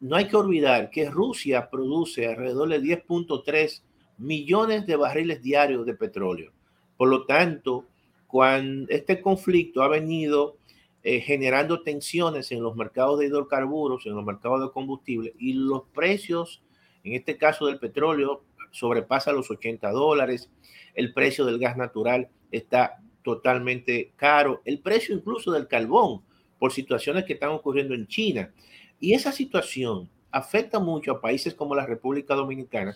no hay que olvidar que Rusia produce alrededor de 10.3 millones de barriles diarios de petróleo. Por lo tanto, cuando este conflicto ha venido eh, generando tensiones en los mercados de hidrocarburos, en los mercados de combustible y los precios, en este caso del petróleo, sobrepasa los 80 dólares, el precio del gas natural está totalmente caro, el precio incluso del carbón por situaciones que están ocurriendo en China. Y esa situación afecta mucho a países como la República Dominicana,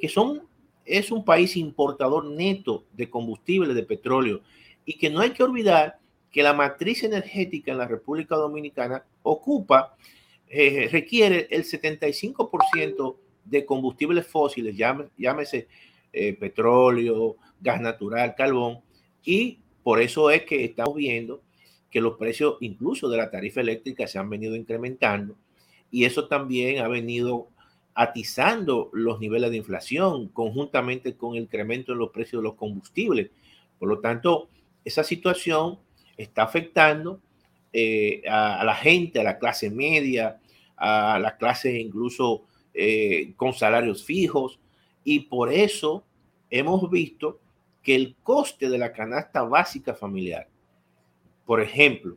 que son, es un país importador neto de combustible, de petróleo, y que no hay que olvidar que la matriz energética en la República Dominicana ocupa, eh, requiere el 75% de combustibles fósiles, llámese eh, petróleo, gas natural, carbón, y por eso es que estamos viendo que los precios incluso de la tarifa eléctrica se han venido incrementando y eso también ha venido atizando los niveles de inflación conjuntamente con el incremento en los precios de los combustibles. Por lo tanto, esa situación está afectando eh, a, la gente, a la clase media, a la clase incluso eh, con salarios fijos y por eso hemos visto que el coste de la canasta básica familiar, por ejemplo,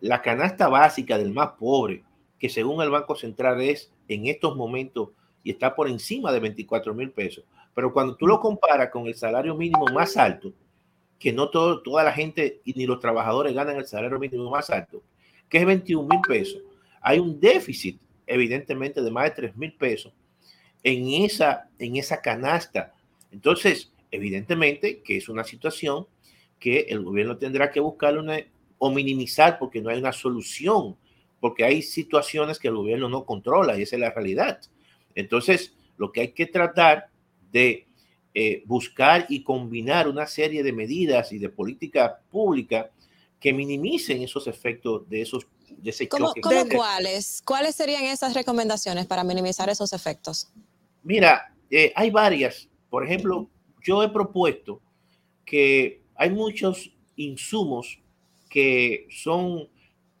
la canasta básica del más pobre, que según el Banco Central es en estos momentos y está por encima de 24 mil pesos, pero cuando tú lo comparas con el salario mínimo más alto, que no toda la gente ni los trabajadores ganan el salario mínimo más alto, que es 21 mil pesos, hay un déficit evidentemente de más de 3 mil pesos en esa, en esa canasta. Entonces, evidentemente que es una situación que el gobierno tendrá que buscar una, o minimizar porque no hay una solución, porque hay situaciones que el gobierno no controla y esa es la realidad. Entonces, lo que hay que tratar de eh, buscar y combinar una serie de medidas y de política pública que minimicen esos efectos de esos de ese ¿Cómo, ¿cómo cuáles? ¿Cuáles serían esas recomendaciones para minimizar esos efectos? Mira, eh, hay varias. Por ejemplo, yo he propuesto que hay muchos insumos que son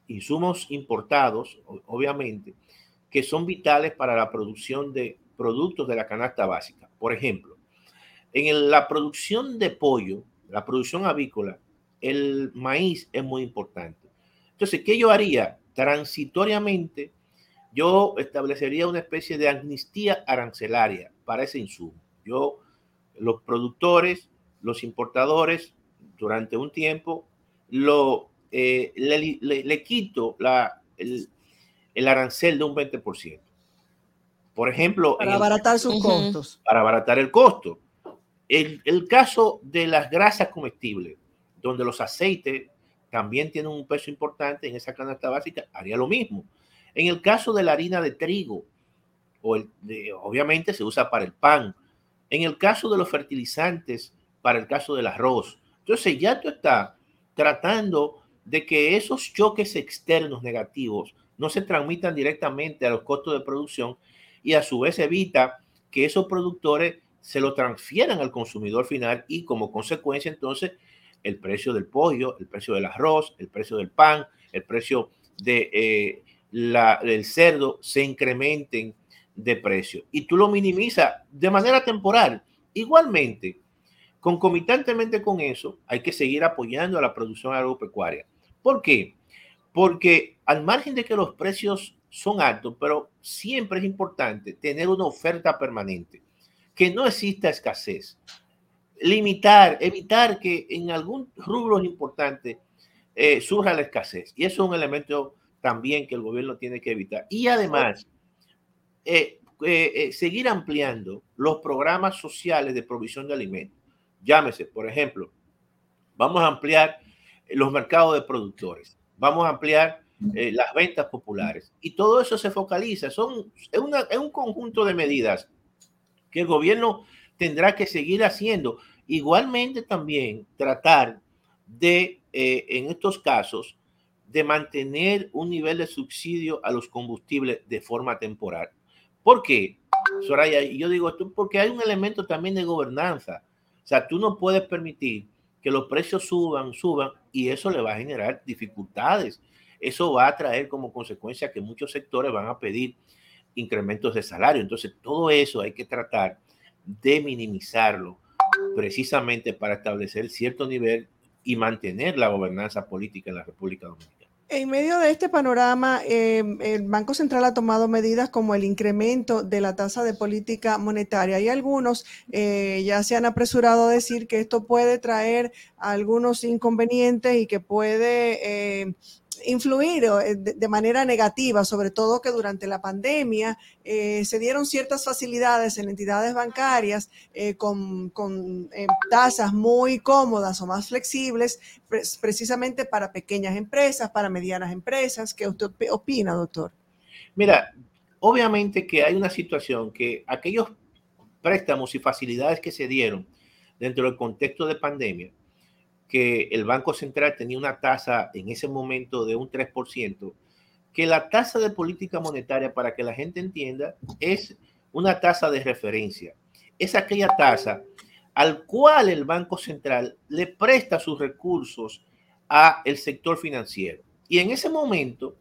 insumos importados, obviamente, que son vitales para la producción de productos de la canasta básica. Por ejemplo, en la producción de pollo, la producción avícola, el maíz es muy importante. Entonces, ¿qué yo haría? Transitoriamente, yo establecería una especie de amnistía arancelaria para ese insumo. Yo, los productores, los importadores, durante un tiempo, lo, eh, le, quito la, el, arancel de un 20%. Por ejemplo... Para abaratar sus costos. Para abaratar el costo. El, el, caso de las grasas comestibles, donde los aceites también tienen un peso importante en esa canasta básica, haría lo mismo. En el caso de la harina de trigo, o el, obviamente se usa para el pan. En el caso de los fertilizantes, para el caso del arroz. Entonces ya tú estás tratando de que esos choques externos negativos no se transmitan directamente a los costos de producción y a su vez evita que esos productores se lo transfieran al consumidor final y como consecuencia entonces el precio del pollo, el precio del arroz, el precio del pan, el precio de, eh, la, del cerdo se incrementen de precio. Y tú lo minimizas de manera temporal. Igualmente, concomitantemente con eso, hay que seguir apoyando a la producción agropecuaria. ¿Por qué? Porque al margen de que los precios son altos, pero siempre es importante tener una oferta permanente, que no exista escasez limitar, evitar que en algún rubro importante eh, surja la escasez. Y eso es un elemento también que el gobierno tiene que evitar. Y además, eh, eh, seguir ampliando los programas sociales de provisión de alimentos. Llámese, por ejemplo, vamos a ampliar los mercados de productores, vamos a ampliar las ventas populares. Y todo eso se focaliza, son, es, es un conjunto de medidas que el gobierno tendrá que seguir haciendo. Igualmente también tratar de, eh, en estos casos, de mantener un nivel de subsidio a los combustibles de forma temporal. ¿Por qué? Soraya, yo digo esto porque hay un elemento también de gobernanza. O sea, tú no puedes permitir que los precios suban, suban, y eso le va a generar dificultades. Eso va a traer como consecuencia que muchos sectores van a pedir incrementos de salario. Entonces, todo eso hay que tratar de minimizarlo precisamente para establecer cierto nivel y mantener la gobernanza política en la República Dominicana. En medio de este panorama, em, el Banco Central ha tomado medidas como el incremento de la tasa de política monetaria. Y algunos eh, ya se han apresurado a decir que esto puede traer algunos inconvenientes y que puede eh, influir eh, de, manera negativa, sobre todo que durante la pandemia eh, se dieron ciertas facilidades en entidades bancarias eh, con, tasas muy cómodas o más flexibles, precisamente para pequeñas empresas, para medianas empresas. ¿Qué usted opina, doctor? Mira, obviamente que hay una situación que aquellos préstamos y facilidades que se dieron dentro del contexto de pandemia, que el Banco Central tenía una tasa en ese momento de un 3%, que la tasa de política monetaria, para que la gente entienda, es una tasa de referencia. Es aquella tasa al cual el Banco Central le presta sus recursos a el sector financiero. Y en ese momento,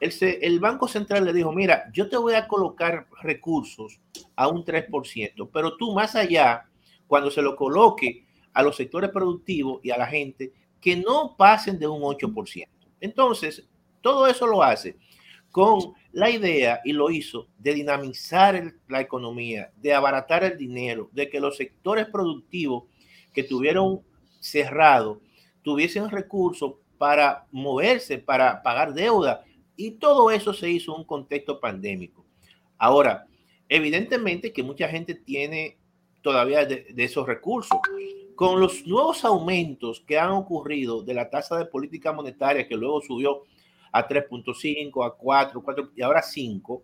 el, el, Banco Central le dijo, mira, yo te voy a colocar recursos a un 3%, pero tú más allá, cuando se lo coloque a los sectores productivos y a la gente que no pasen de un 8%. Entonces, todo eso lo hace con la idea, y lo hizo, de dinamizar la economía, de abaratar el dinero, de que los sectores productivos que tuvieron cerrado tuviesen recursos para moverse, para pagar deuda. Y todo eso se hizo en un contexto pandémico. Ahora, evidentemente que mucha gente tiene todavía de, esos recursos. Con los nuevos aumentos que han ocurrido de la tasa de política monetaria, que luego subió a 3.5, a 4, 4 y ahora 5,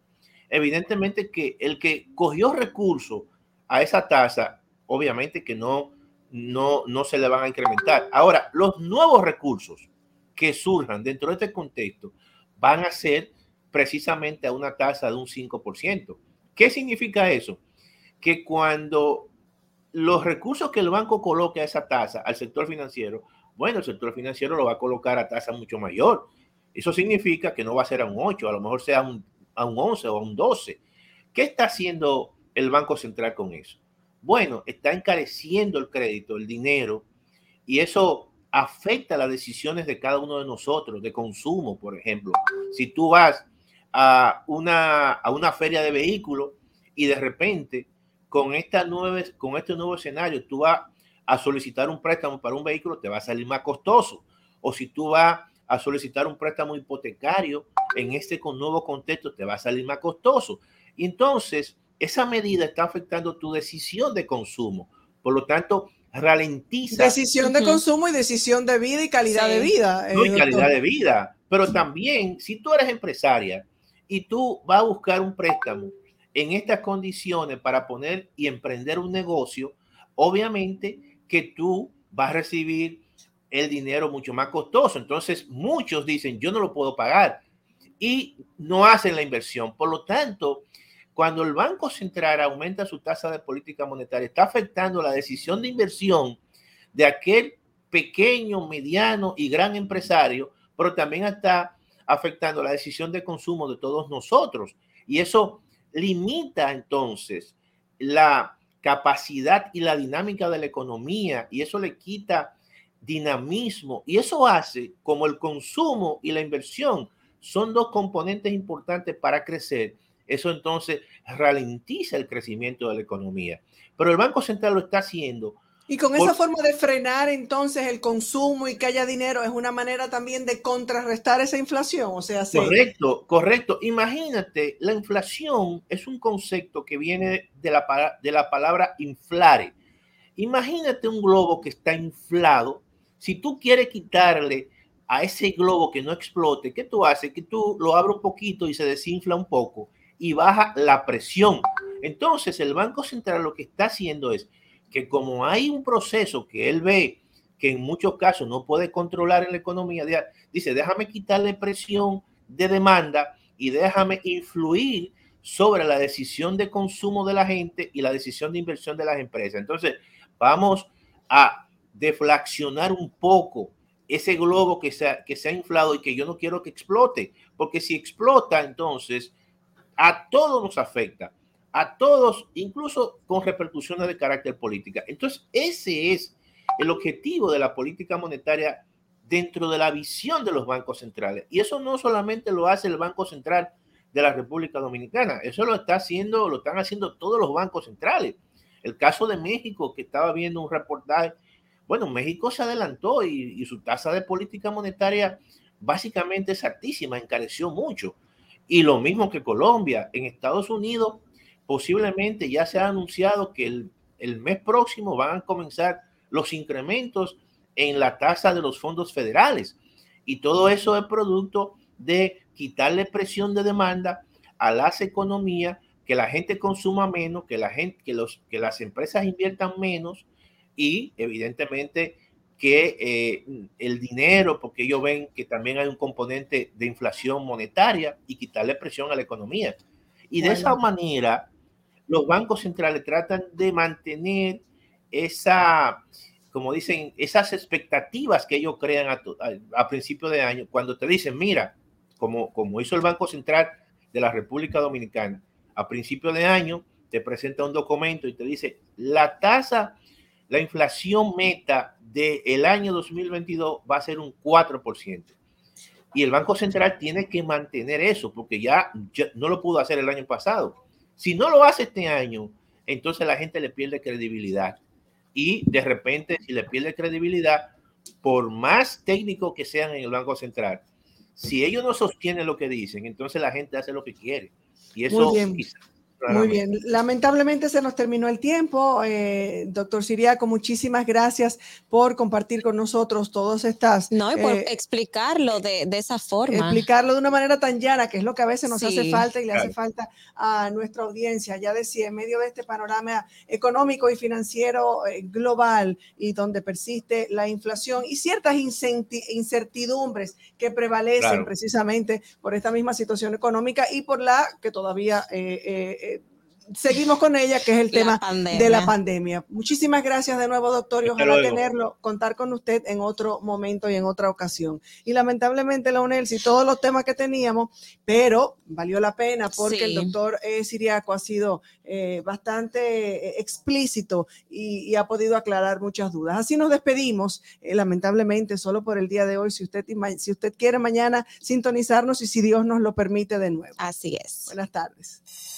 evidentemente que el que cogió recursos a esa tasa, obviamente que no, no, no se le van a incrementar. Ahora, los nuevos recursos que surjan dentro de este contexto van a ser precisamente a una tasa de un 5%. ¿Qué significa eso? Que cuando los recursos que el banco coloque a esa tasa al sector financiero, bueno, el sector financiero lo va a colocar a tasa mucho mayor. Eso significa que no va a ser a un 8, a lo mejor sea a un 11 o a un 12. ¿Qué está haciendo el Banco Central con eso? Bueno, está encareciendo el crédito, el dinero, y eso afecta las decisiones de cada uno de nosotros, de consumo, por ejemplo. Si tú vas a una, a una feria de vehículos y de repente con, esta nueva, con este nuevo escenario tú vas a solicitar un préstamo para un vehículo, te va a salir más costoso. O si tú vas a solicitar un préstamo hipotecario en este nuevo contexto, te va a salir más costoso. Y entonces, esa medida está afectando tu decisión de consumo. Por lo tanto, ralentiza. Decisión de consumo y decisión de vida y calidad de vida. Eh, no, y calidad de vida. Pero también, si tú eres empresaria y tú vas a buscar un préstamo en estas condiciones para poner y emprender un negocio, obviamente que tú vas a recibir el dinero mucho más costoso. Entonces, muchos dicen, yo no lo puedo pagar y no hacen la inversión. Por lo tanto, cuando el Banco Central aumenta su tasa de política monetaria, está afectando la decisión de inversión de aquel pequeño, mediano y gran empresario, pero también está afectando la decisión de consumo de todos nosotros. Y eso limita entonces la capacidad y la dinámica de la economía y eso le quita dinamismo y eso hace como el consumo y la inversión son dos componentes importantes para crecer, eso entonces ralentiza el crecimiento de la economía. Pero el Banco Central lo está haciendo y con esa forma de frenar entonces el consumo y que haya dinero es una manera también de contrarrestar esa inflación. O sea, correcto, correcto. Imagínate, la inflación es un concepto que viene de la, de la palabra inflare. Imagínate un globo que está inflado. Si tú quieres quitarle a ese globo que no explote, ¿qué tú haces? Que tú lo abres un poquito y se desinfla un poco y baja la presión. Entonces, el Banco Central lo que está haciendo es que como hay un proceso que él ve que en muchos casos no puede controlar en la economía, dice, déjame quitarle presión de demanda y déjame influir sobre la decisión de consumo de la gente y la decisión de inversión de las empresas. Entonces, vamos a deflacionar un poco ese globo que se, ha, que se ha inflado y que yo no quiero que explote, porque si explota, entonces a todos nos afecta a todos, incluso con repercusiones de carácter política. Entonces, ese es el objetivo de la política monetaria dentro de la visión de los bancos centrales. Y eso no solamente lo hace el Banco Central de la República Dominicana, eso lo está haciendo, lo están haciendo todos los bancos centrales. El caso de México, que estaba viendo un reportaje, bueno, México se adelantó y, y su tasa de política monetaria básicamente es altísima, encareció mucho. Y lo mismo que Colombia. En Estados Unidos, posiblemente ya se ha anunciado que el, mes próximo van a comenzar los incrementos en la tasa de los fondos federales. Y todo eso es producto de quitarle presión de demanda a las economías, que la gente consuma menos, que, la gente, que, los, que las empresas inviertan menos y evidentemente que eh, el dinero, porque ellos ven que también hay un componente de inflación monetaria y quitarle presión a la economía. Y de esa manera, los bancos centrales tratan de mantener esa, como dicen, esas expectativas que ellos crean a, principio de año, cuando te dicen, mira, como, como hizo el Banco Central de la República Dominicana, a principio de año te presenta un documento y te dice, la tasa la inflación meta del año 2022 va a ser un 4%. Y el Banco Central tiene que mantener eso, porque ya, no lo pudo hacer el año pasado. Si no lo hace este año, entonces la gente le pierde credibilidad. Y de repente, si le pierde credibilidad, por más técnico que sean en el Banco Central, si ellos no sostienen lo que dicen, entonces la gente hace lo que quiere. Y eso muy bien, lamentablemente se nos terminó el tiempo. Eh, doctor Siriaco, muchísimas gracias por compartir con nosotros todas estas... No, y por eh, explicarlo de, de, esa forma. Explicarlo de una manera tan llana, que es lo que a veces nos hace falta y le hace falta a nuestra audiencia. Ya decía, en medio de este panorama económico y financiero eh, global y donde persiste la inflación y ciertas incertidumbres que prevalecen precisamente por esta misma situación económica y por la que todavía seguimos con ella, que es el tema de la pandemia. Muchísimas gracias de nuevo, doctor, y ojalá tenerlo, contar con usted en otro momento y en otra ocasión. Y lamentablemente, la UNEL, si todos los temas que teníamos, pero valió la pena porque el doctor eh, Siriaco ha sido eh, bastante eh, explícito y, ha podido aclarar muchas dudas. Así nos despedimos, lamentablemente, solo por el día de hoy. Si usted, si usted quiere mañana sintonizarnos y si Dios nos lo permite de nuevo. Así es. Buenas tardes.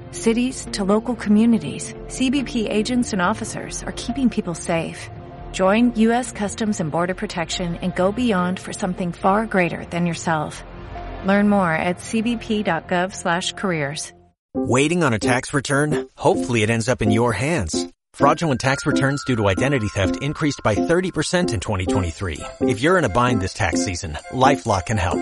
cities to local communities, CBP agents and officers are keeping people safe. Join U.S. Customs and Border Protection and go beyond for something far greater than yourself. Learn more at cbp.gov/careers. Waiting on a tax return? Hopefully, it ends up in your hands. Fraudulent tax returns due to identity theft increased by 30% in 2023. If you're in a bind this tax season, LifeLock can help.